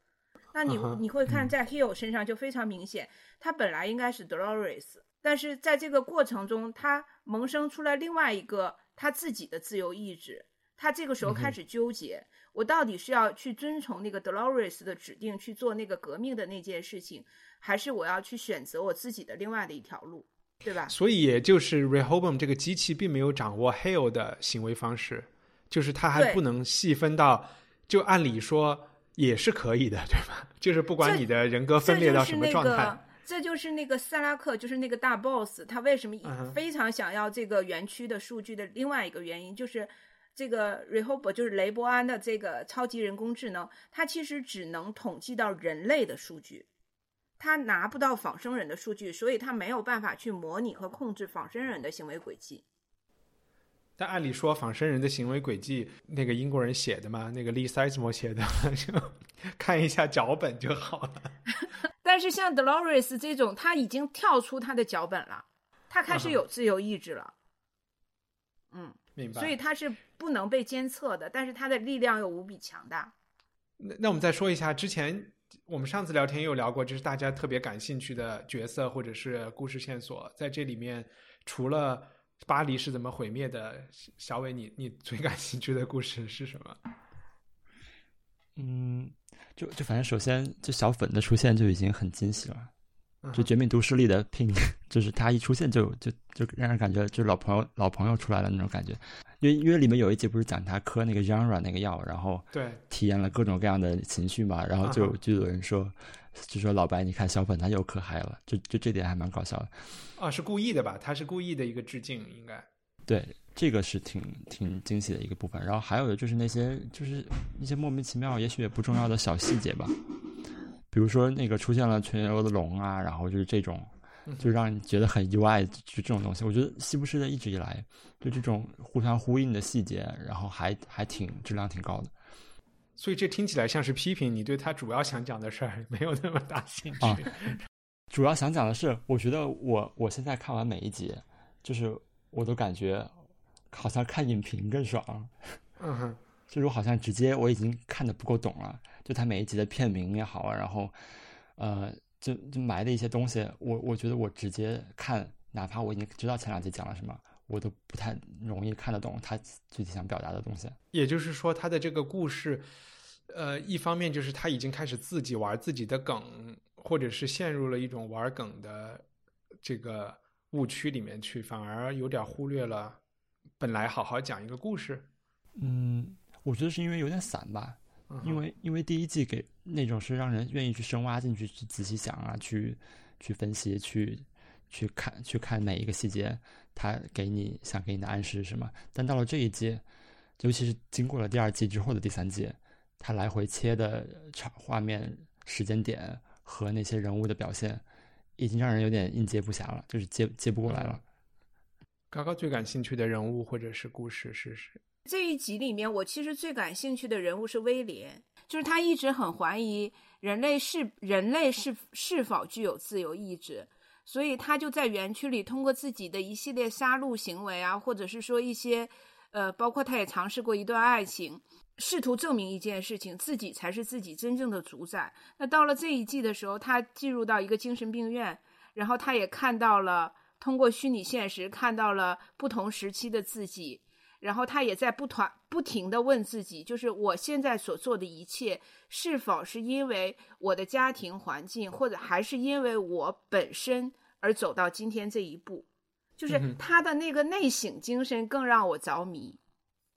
那你、你会看在 Hill 身上就非常明显，他本来应该是 Dolores，但是在这个过程中，他萌生出来另外一个他自己的自由意志。他这个时候开始纠结，我到底是要去遵从那个 Dolores 的指定去做那个革命的那件事情，还是我要去选择我自己的另外的一条路，对吧？所以也就是 Rehoboam 这个机器并没有掌握 Hale 的行为方式，就是他还不能细分到，就按理说也是可以的，对吧？*laughs* 就是不管你的人格分裂到什么状态，这就是那个塞拉克，就是那个大 boss，他为什么非常想要这个园区的数据的另外一个原因，就是这个 Rehoboam 就是雷伯安的这个超级人工智能，它其实只能统计到人类的数据，它拿不到仿生人的数据，所以它没有办法去模拟和控制仿生人的行为轨迹。但按理说仿生人的行为轨迹，那个英国人写的嘛，那个 Lee Sizemore 写的，*laughs* 就看一下脚本就好了。*laughs* 但是像 Dolores 这种，他已经跳出他的脚本了，他开始有自由意志了。嗯，明白。所以他是不能被监测的，但是他的力量又无比强大。那那我们再说一下，之前我们上次聊天也有聊过，就是大家特别感兴趣的角色或者是故事线索，在这里面除了巴黎是怎么毁灭的，小伟你你最感兴趣的故事是什么？嗯，就就反正首先就小粉的出现就已经很惊喜了，嗯就《绝命毒师》里的 Pink，*laughs* 就是他一出现就就就让人感觉就是老朋友老朋友出来了那种感觉，因为因为里面有一集不是讲他嗑那个 Genre 那个药，然后对，体验了各种各样的情绪嘛，然后就就有人说，就说老白你看小粉他又可嗨了，就就这点还蛮搞笑的。啊，是故意的吧？他是故意的一个致敬，应该。对，这个是挺挺惊喜的一个部分。然后还有的就是那些就是一些莫名其妙，也许也不重要的小细节吧，比如说那个出现了全游的龙啊，然后就是这种，就让你觉得很意外，就这种东西。我觉得西部世界一直以来就这种互相呼应的细节，然后还还挺质量挺高的。所以这听起来像是批评你对他主要想讲的事儿没有那么大兴趣。啊主要想讲的是，我觉得我我现在看完每一集，就是我都感觉好像看影评更爽。嗯哼，就是我好像直接我已经看的不够懂了，就他每一集的片名也好啊，然后呃，就就埋的一些东西，我我觉得我直接看，哪怕我已经知道前两集讲了什么，我都不太容易看得懂他具体想表达的东西。也就是说，他的这个故事呃，一方面就是他已经开始自己玩自己的梗，或者是陷入了一种玩梗的这个误区里面去，反而有点忽略了本来好好讲一个故事。嗯，我觉得是因为有点散吧，因为因为第一季给那种是让人愿意去深挖进去、去仔细想啊，去去分析、去去看、去看每一个细节，他给你想给你的暗示是什么。但到了这一季，尤其是经过了第二季之后的第三季。他来回切的场画面、时间点和那些人物的表现，已经让人有点应接不暇了，就是接接不过来了。高高最感兴趣的人物或者是故事是谁？这一集里面，我其实最感兴趣的人物是威廉，就是他一直很怀疑人类是人类是是否具有自由意志，所以他就在园区里通过自己的一系列杀戮行为啊，或者是说一些呃，包括他也尝试过一段爱情。试图证明一件事情，自己才是自己真正的主宰。那到了这一季的时候，他进入到一个精神病院，然后他也看到了通过虚拟现实看到了不同时期的自己，然后他也在不团不停的问自己，就是我现在所做的一切是否是因为我的家庭环境，或者还是因为我本身而走到今天这一步？就是他的那个内省精神更让我着迷。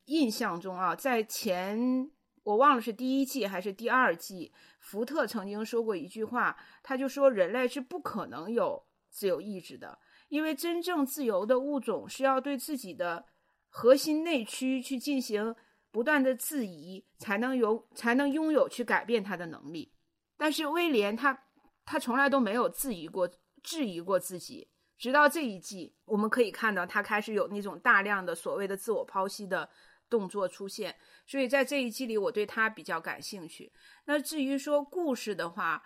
印象中啊，在前我忘了是第一季还是第二季，福特曾经说过一句话，他就说人类是不可能有自由意志的，因为真正自由的物种是要对自己的核心内驱去进行不断的质疑，才能有才能拥有去改变它的能力。但是威廉他他从来都没有质疑过质疑过自己，直到这一季，我们可以看到他开始有那种大量的所谓的自我剖析的。动作出现，所以在这一季里，我对他比较感兴趣。那至于说故事的话，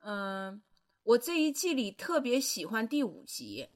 嗯，我这一季里特别喜欢第五集，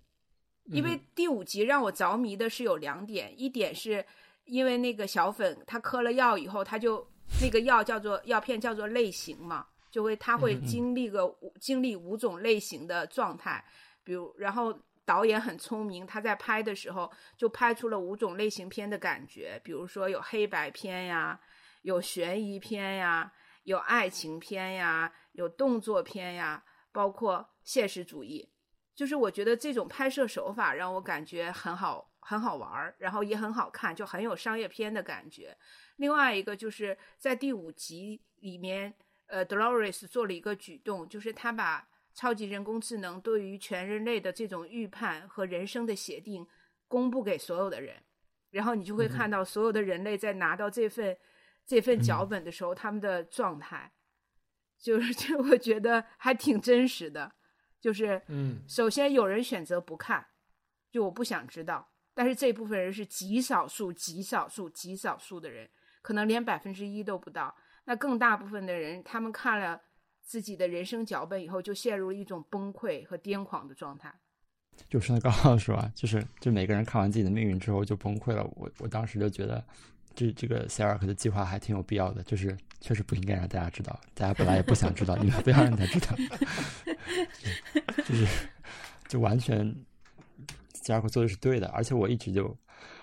因为第五集让我着迷的是有两点，一点是因为那个小粉他嗑了药以后，他就那个药叫做药片叫做类型嘛，就会他会经历个经历五种类型的状态，比如然后。导演很聪明，他在拍的时候就拍出了五种类型片的感觉，比如说有黑白片呀，有悬疑片呀，有爱情片呀，有动作片呀，包括现实主义。就是我觉得这种拍摄手法让我感觉很好，很好玩儿，然后也很好看，就很有商业片的感觉。另外一个就是在第五集里面，呃，Dolores 做了一个举动，就是他把。超级人工智能对于全人类的这种预判和人生的写定，公布给所有的人，然后你就会看到所有的人类在拿到这份这份脚本的时候，他们的状态，就是 *laughs* 就我觉得还挺真实的。就是，嗯，首先有人选择不看，就我不想知道，但是这部分人是极少数、极少数、极少数的人，可能连百分之一都不到。那更大部分的人，他们看了。自己的人生脚本以后就陷入了一种崩溃和癫狂的状态。就是那刚好是吧？就是就每个人看完自己的命运之后就崩溃了。我我当时就觉得，这这个塞尔克的计划还挺有必要的。就是确实不应该让大家知道，大家本来也不想知道，你们非要让他知道，*laughs* 就是就完全塞尔克做的是对的。而且我一直就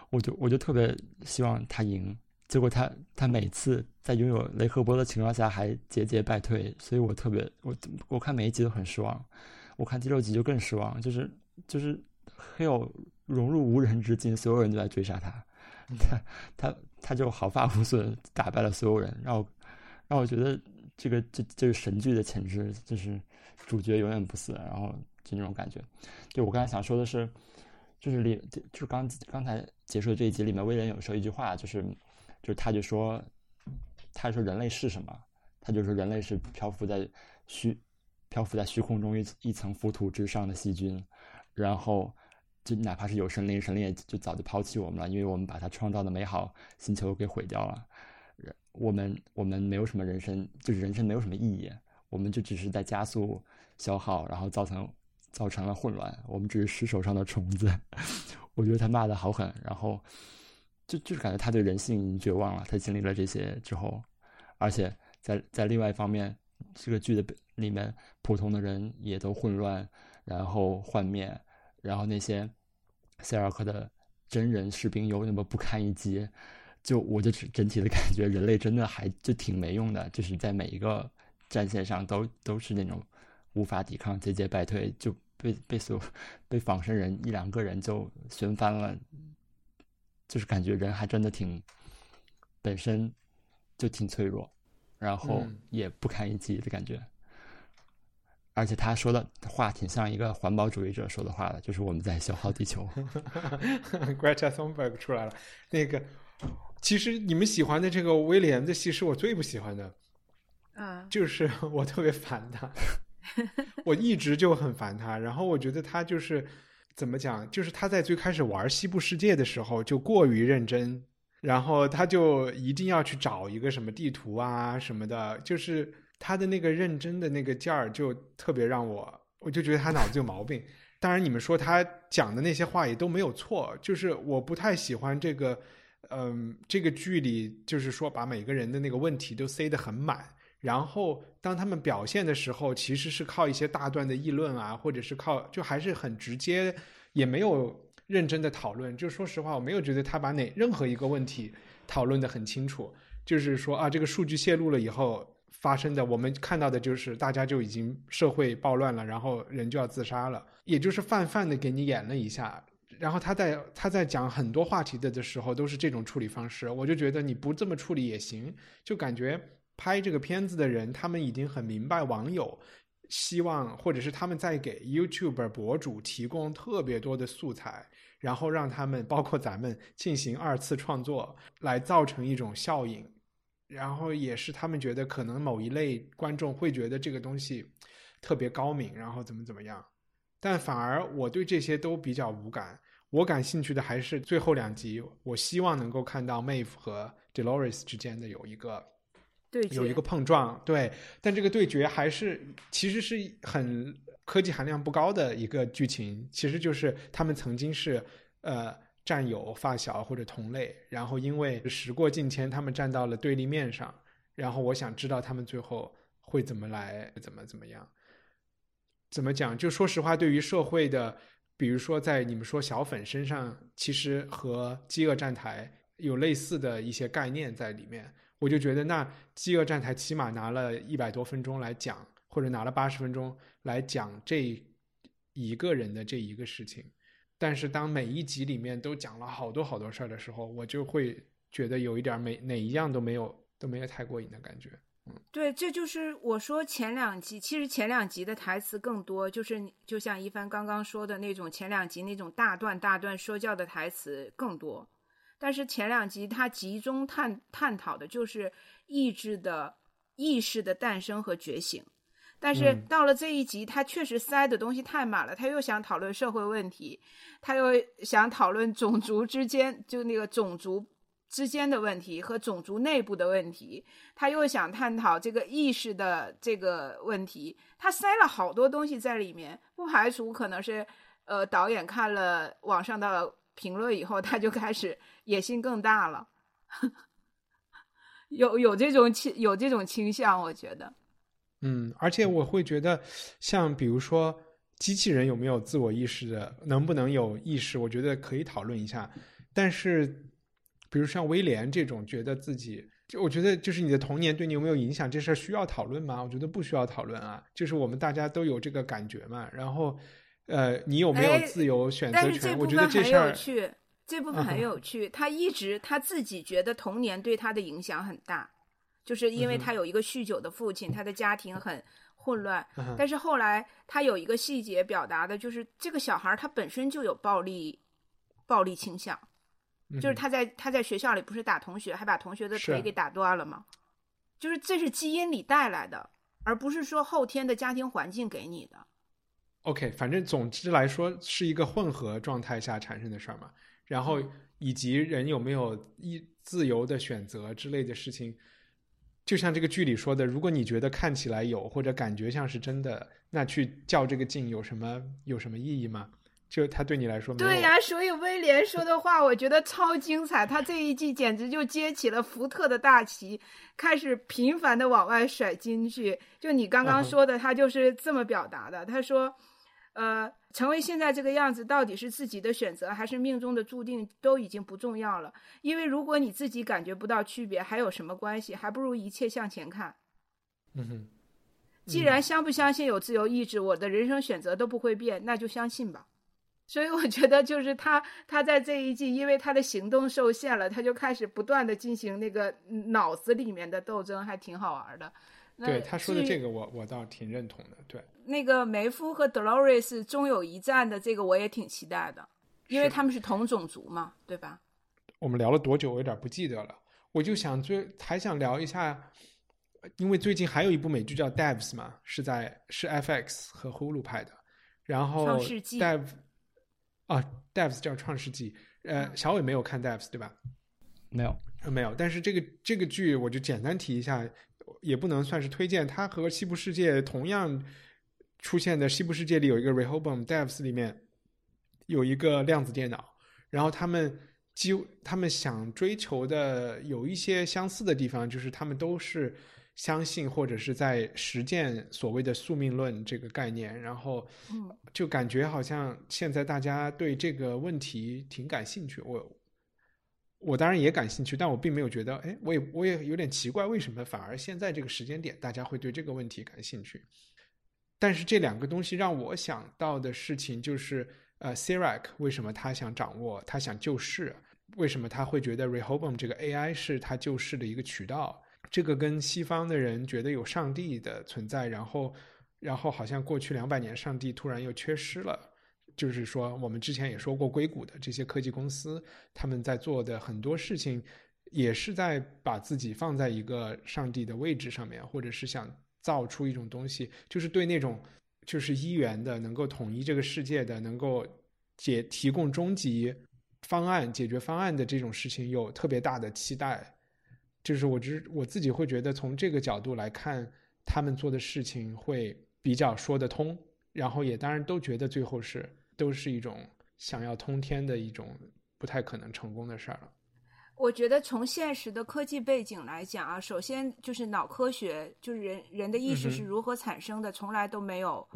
我就我就特别希望他赢。结果他他每次在拥有雷赫波的情况下还节节败退，所以我特别我我看每一集都很失望，我看第六集就更失望，就是就是黑友融入无人之境，所有人都在追杀他，他他他就毫发无损打败了所有人，让我让我觉得这个这这是神剧的潜质，就是主角永远不死，然后就那种感觉。就我刚才想说的是，就是里就是刚刚才结束的这一集里面，威廉有说一句话，就是。就是他就说，他说人类是什么？他就说人类是漂浮在虚漂浮在虚空中一一层浮土之上的细菌，然后就哪怕是有神灵，神灵也就早就抛弃我们了，因为我们把他创造的美好星球给毁掉了。我们我们没有什么人生，就是人生没有什么意义，我们就只是在加速消耗，然后造成造成了混乱。我们只是石手上的虫子。*laughs* 我觉得他骂的好狠，然后。就就是感觉他对人性绝望了。他经历了这些之后，而且在在另外一方面，这个剧的里面，普通的人也都混乱，然后幻灭，然后那些塞尔克的真人士兵又那么不堪一击，就我就整体的感觉，人类真的还就挺没用的，就是在每一个战线上都都是那种无法抵抗、节节败退，就被被所被仿生人一两个人就掀翻了，就是感觉人还真的挺本身就挺脆弱，然后也不堪一击的感觉。而且他说的话挺像一个环保主义者说的话的，就是我们在消耗地球。*laughs* Greta Thunberg 出来了，那个。其实你们喜欢的这个威廉的戏是我最不喜欢的，啊，就是我特别烦他，*laughs* 我一直就很烦他。然后我觉得他就是怎么讲，就是他在最开始玩西部世界的时候就过于认真，然后他就一定要去找一个什么地图啊什么的，就是他的那个认真的那个劲儿就特别让我，我就觉得他脑子有毛病。当然你们说他讲的那些话也都没有错，就是我不太喜欢这个。嗯，这个剧里就是说把每个人的那个问题都塞得很满，然后当他们表现的时候，其实是靠一些大段的议论啊，或者是靠就还是很直接，也没有认真的讨论。就说实话，我没有觉得他把哪任何一个问题讨论的很清楚。就是说啊，这个数据泄露了以后发生的，我们看到的就是大家就已经社会暴乱了，然后人就要自杀了，也就是泛泛的给你演了一下。然后他在他在讲很多话题的的时候，都是这种处理方式。我就觉得你不这么处理也行，就感觉拍这个片子的人，他们已经很明白网友希望，或者是他们在给 YouTube 博主提供特别多的素材，然后让他们包括咱们进行二次创作，来造成一种效应。然后也是他们觉得可能某一类观众会觉得这个东西特别高明，然后怎么怎么样。但反而我对这些都比较无感。我感兴趣的还是最后两集，我希望能够看到 Maeve 和 Dolores 之间的有一个对有一个碰撞，对。但这个对决还是其实是很科技含量不高的一个剧情，其实就是他们曾经是呃战友、发小或者同类，然后因为时过境迁，他们站到了对立面上。然后我想知道他们最后会怎么来，怎么怎么样？怎么讲？就说实话，对于社会的。比如说，在你们说小粉身上，其实和《饥饿站台》有类似的一些概念在里面，我就觉得那《饥饿站台》起码拿了一百多分钟来讲，或者拿了八十分钟来讲这一个人的这一个事情。但是当每一集里面都讲了好多好多事儿的时候，我就会觉得有一点每哪一样都没有都没有太过瘾的感觉。嗯对，这就是我说前两集，其实前两集的台词更多，就是就像一帆刚刚说的那种，前两集那种大段大段说教的台词更多。但是前两集它集中探探讨的就是意志的意识的诞生和觉醒。但是到了这一集，他确实塞的东西太满了，他又想讨论社会问题，他又想讨论种族之间，就那个种族。之间的问题和种族内部的问题，他又想探讨这个意识的这个问题，他塞了好多东西在里面，不排除可能是，呃，导演看了网上的评论以后，他就开始野心更大了，*laughs* 有有这种倾有这种倾向，我觉得，嗯，而且我会觉得，像比如说机器人有没有自我意识的，能不能有意识，我觉得可以讨论一下，但是。比如像威廉这种，觉得自己就我觉得就是你的童年对你有没有影响，这事儿需要讨论吗？我觉得不需要讨论啊，就是我们大家都有这个感觉嘛。然后，呃，你有没有自由选择权？我觉得这事儿，这部分很有趣。他一直他自己觉得童年对他的影响很大，就是因为他有一个酗酒的父亲，他的家庭很混乱。但是后来他有一个细节表达的就是这个小孩他本身就有暴力暴力倾向。就是他在他在学校里不是打同学，还把同学的腿给打断了吗？就是这是基因里带来的，而不是说后天的家庭环境给你的。OK，反正总之来说是一个混合状态下产生的事儿嘛。然后以及人有没有一自由的选择之类的事情，就像这个剧里说的，如果你觉得看起来有或者感觉像是真的，那去较这个劲有什么有什么意义吗？就他对你来说，对呀，所以威廉说的话，我觉得超精彩。他这一季简直就接起了福特的大旗，开始频繁的往外甩金句。就你刚刚说的，他就是这么表达的。他说：“呃，成为现在这个样子，到底是自己的选择还是命中的注定，都已经不重要了。因为如果你自己感觉不到区别，还有什么关系？还不如一切向前看。嗯哼，既然相不相信有自由意志，我的人生选择都不会变，那就相信吧。所以我觉得，就是他，他在这一季，因为他的行动受限了，他就开始不断的进行那个脑子里面的斗争，还挺好玩的。对他说的这个，我我倒挺认同的。对，那个梅夫和 Dolores 终有一战的这个，我也挺期待的，因为他们是同种族嘛，对吧？我们聊了多久？我有点不记得了。我就想最还想聊一下，因为最近还有一部美剧叫 Devs 嘛，是在是 FX 和 Hulu 拍的，然后 Dev。啊，Devs 叫《创世纪》，呃，小伟没有看 Devs 对吧？没有，没有。但是这个这个剧我就简单提一下，也不能算是推荐。它和《西部世界》同样出现的，《西部世界》里有一个 Rehoboam，Devs 里面有一个量子电脑。然后他们几乎他们想追求的有一些相似的地方，就是他们都是。相信或者是在实践所谓的宿命论这个概念，然后就感觉好像现在大家对这个问题挺感兴趣。我我当然也感兴趣，但我并没有觉得，哎，我也我也有点奇怪，为什么反而现在这个时间点大家会对这个问题感兴趣？但是这两个东西让我想到的事情就是，呃，Sirac 为什么他想掌握，他想救世？为什么他会觉得 Rehoboam 这个 AI 是他救世的一个渠道？这个跟西方的人觉得有上帝的存在，然后，然后好像过去两百年上帝突然又缺失了。就是说，我们之前也说过，硅谷的这些科技公司，他们在做的很多事情，也是在把自己放在一个上帝的位置上面，或者是想造出一种东西，就是对那种就是一元的、能够统一这个世界的、能够解提供终极方案、解决方案的这种事情，有特别大的期待。就是我只我自己会觉得，从这个角度来看，他们做的事情会比较说得通，然后也当然都觉得最后是都是一种想要通天的一种不太可能成功的事儿了。我觉得从现实的科技背景来讲啊，首先就是脑科学，就是人人的意识是如何产生的，从来都没有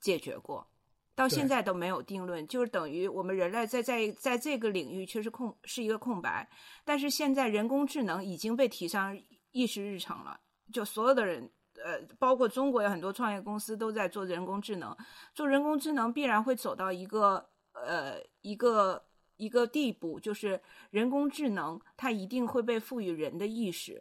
解决过。到现在都没有定论，就是等于我们人类在在在这个领域却是空是一个空白。但是现在人工智能已经被提上议事日程了，就所有的人，呃，包括中国有很多创业公司都在做人工智能。做人工智能必然会走到一个呃一个一个地步，就是人工智能它一定会被赋予人的意识。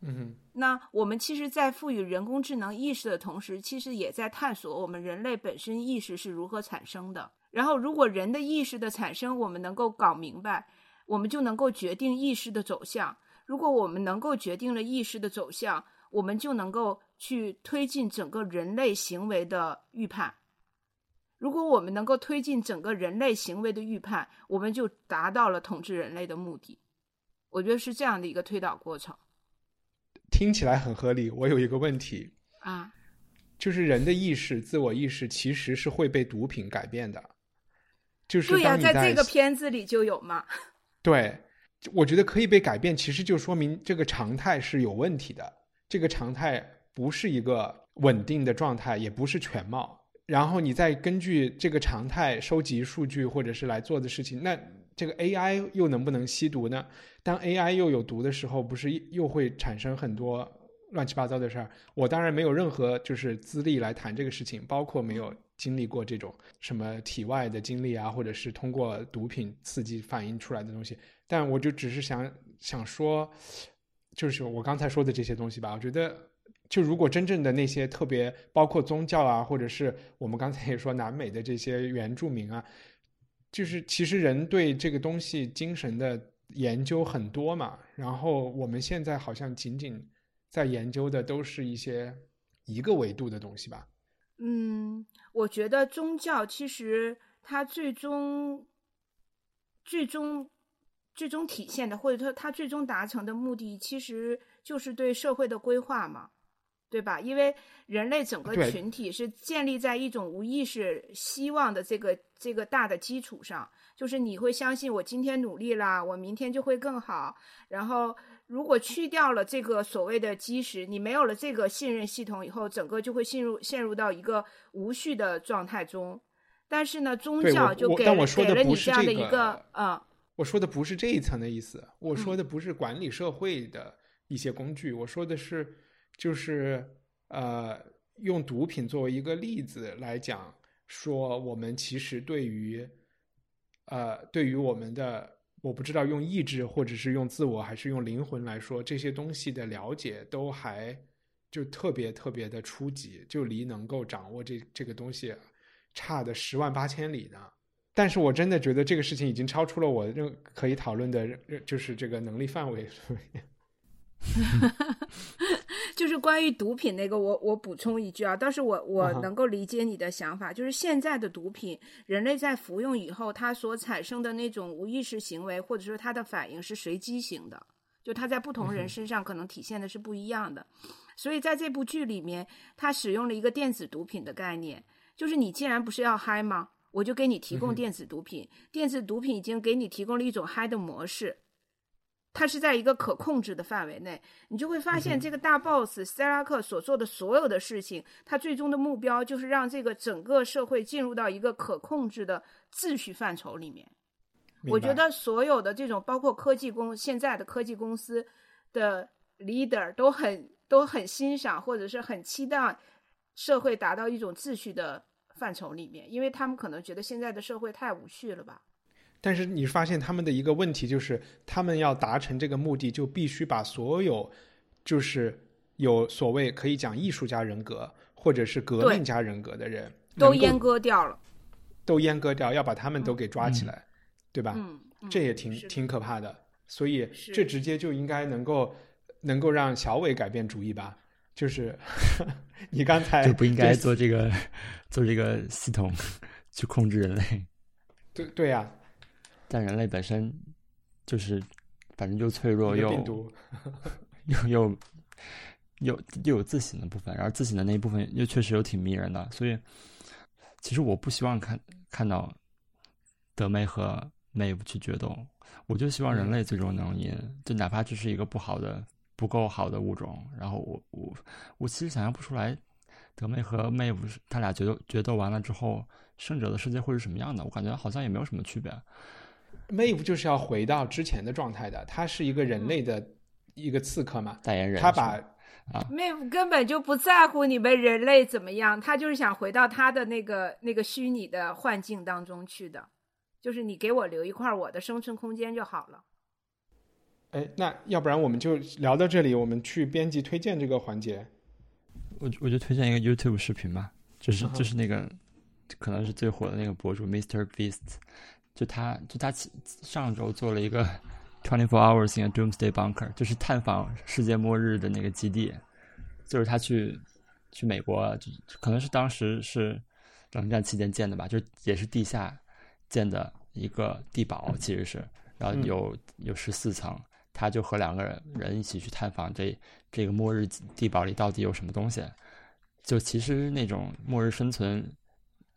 嗯，那我们其实，在赋予人工智能意识的同时，其实也在探索我们人类本身意识是如何产生的。然后，如果人的意识的产生，我们能够搞明白，我们就能够决定意识的走向。如果我们能够决定了意识的走向，我们就能够去推进整个人类行为的预判。如果我们能够推进整个人类行为的预判，我们就达到了统治人类的目的。我觉得是这样的一个推导过程。听起来很合理。我有一个问题啊，就是人的意识、自我意识其实是会被毒品改变的。就是对呀，在这个片子里就有嘛。对，我觉得可以被改变，其实就说明这个常态是有问题的。这个常态不是一个稳定的状态，也不是全貌。然后你再根据这个常态收集数据，或者是来做的事情，那。这个 AI 又能不能吸毒呢？当 AI 又有毒的时候，不是又会产生很多乱七八糟的事儿？我当然没有任何就是资历来谈这个事情，包括没有经历过这种什么体外的经历啊，或者是通过毒品刺激反映出来的东西。但我就只是想想说，就是我刚才说的这些东西吧。我觉得，就如果真正的那些特别包括宗教啊，或者是我们刚才也说南美的这些原住民啊。就是其实人对这个东西精神的研究很多嘛，然后我们现在好像仅仅在研究的都是一些一个维度的东西吧。嗯，我觉得宗教其实它最终、最终、最终体现的，或者说它最终达成的目的，其实就是对社会的规划嘛。对吧？因为人类整个群体是建立在一种无意识希望的这个这个大的基础上，就是你会相信我今天努力啦，我明天就会更好。然后，如果去掉了这个所谓的基石，你没有了这个信任系统以后，整个就会陷入陷入到一个无序的状态中。但是呢，宗教就给了给了你这样的这个一个，嗯，我说的不是这一层的意思，我说嗯的不是管理社会的一些工具，我说的是就是呃，用毒品作为一个例子来讲，说我们其实对于呃，对于我们的我不知道用意志或者是用自我还是用灵魂来说，这些东西的了解都还就特别特别的初级，就离能够掌握这这个东西差的十万八千里呢。但是我真的觉得这个事情已经超出了我任可以讨论的，就是这个能力范围。*laughs* 就是关于毒品那个，我我补充一句啊，倒是我我能够理解你的想法，就是现在的毒品，人类在服用以后，它所产生的那种无意识行为，或者说它的反应是随机型的，就它在不同人身上可能体现的是不一样的。所以在这部剧里面，它使用了一个电子毒品的概念，就是你既然不是要嗨吗？我就给你提供电子毒品，电子毒品已经给你提供了一种嗨的模式，它是在一个可控制的范围内，你就会发现这个大 boss 斯拉克所做的所有的事情，他最终的目标就是让这个整个社会进入到一个可控制的秩序范畴里面。我觉得所有的这种，包括科技公现在的科技公司的 leader 都很都很欣赏，或者是很期待社会达到一种秩序的范畴里面，因为他们可能觉得现在的社会太无序了吧。但是你发现他们的一个问题就是，他们要达成这个目的，就必须把所有就是有所谓可以讲艺术家人格或者是革命家人格的人，都阉割掉了，都阉割掉，要把他们都给抓起来，对吧？嗯，嗯这也挺挺可怕的。所以这直接就应该能够能够让小伟改变主意吧？就是 *laughs* 你刚才就不应该做这个做这个系统 *laughs* 去控制人类，对对呀、但人类本身就是反正又脆弱又病毒，*laughs* 又又又又有自省的部分，然后自省的那一部分又确实又挺迷人的，所以其实我不希望看看到德妹和 Maeve 去决斗，我就希望人类最终能赢，就哪怕这是一个不好的、不够好的物种，然后我我我其实想象不出来德妹和 Maeve 是他俩决斗决斗完了之后，胜者的世界会是什么样的，我感觉好像也没有什么区别。Maeve 就是要回到之前的状态的，他是一个人类的一个刺客嘛，代言人他把。啊 Maeve 根本就不在乎你们人类怎么样，他就是想回到他的那个那个虚拟的幻境当中去的，就是你给我留一块我的生存空间就好了。哎，那要不然我们就聊到这里，我们去编辑推荐这个环节。我我就推荐一个 YouTube 视频吧，就是就是那个可能是最火的那个博主 Mr. Beast，就他就他上周做了一个 *laughs* Twenty Four Hours in a Doomsday Bunker，就是探访世界末日的那个基地，就是他去去美国，就可能是当时是冷战期间建的吧，就也是地下建的一个地堡，其实是，然后嗯。有有十四层，他就和两个人一起去探访这这个末日地堡里到底有什么东西。就其实那种末日生存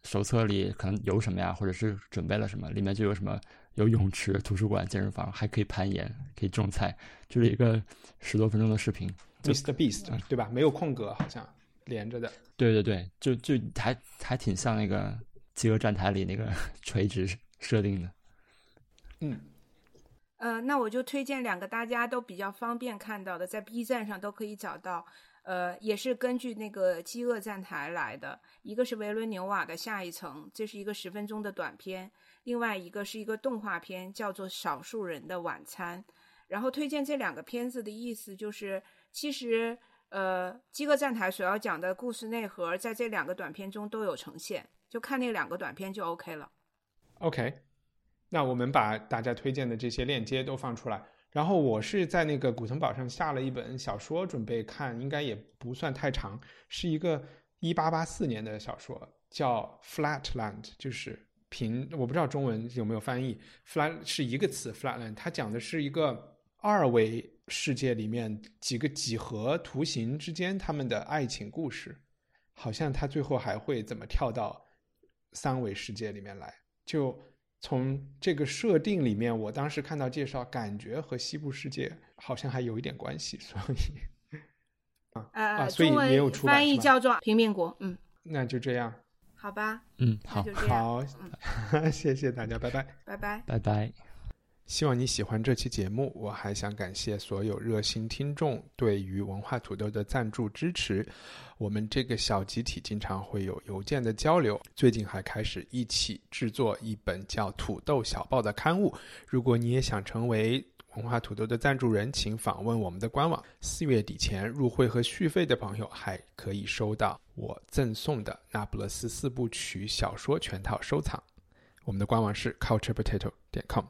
手册里可能有什么呀，或者是准备了什么，里面就有什么有泳池、图书馆、健身房，还可以攀岩，可以种菜，就是一个十多分钟的视频。就 Mr. Beast 对吧？没有空格，好像连着的。对对对，就就还还挺像那个《饥饿站台》里那个 *laughs* 垂直设定的。嗯，呃，那我就推荐两个大家都比较方便看到的，在 B 站上都可以找到。呃，也是根据那个《饥饿站台》来的，一个是维伦纽瓦的《下一层》，这是一个十分钟的短片；另外一个是一个动画片，叫做《少数人的晚餐》。然后推荐这两个片子的意思就是，其实呃，《饥饿站台》所要讲的故事内核，在这两个短片中都有呈现，就看那两个短片就 OK 了。OK，那我们把大家推荐的这些链接都放出来。然后我是在那个古腾堡上下了一本小说，准备看，应该也不算太长，是一个一八八四年的小说，叫《Flatland》，就是平，我不知道中文有没有翻译。Flat 是一个词，Flatland，它讲的是一个二维世界里面几个几何图形之间他们的爱情故事，好像他最后还会怎么跳到三维世界里面来，就。从这个设定里面，我当时看到介绍，感觉和西部世界好像还有一点关系，所以啊，啊所以中文也有出版翻译叫做《平面国》。嗯，那就这样。好。吧，嗯，那好，好，*laughs* 谢谢大家，拜拜。拜拜。拜拜。希望你喜欢这期节目。我还想感谢所有热心听众对于文化土豆的赞助支持。我们这个小集体经常会有邮件的交流，最近还开始一起制作一本叫《土豆小报》的刊物。如果你也想成为文化土豆的赞助人，请访问我们的官网。四月底前入会和续费的朋友还可以收到我赠送的《那不勒斯四部曲》小说全套收藏。我们的官网是 culturepotato 点 com。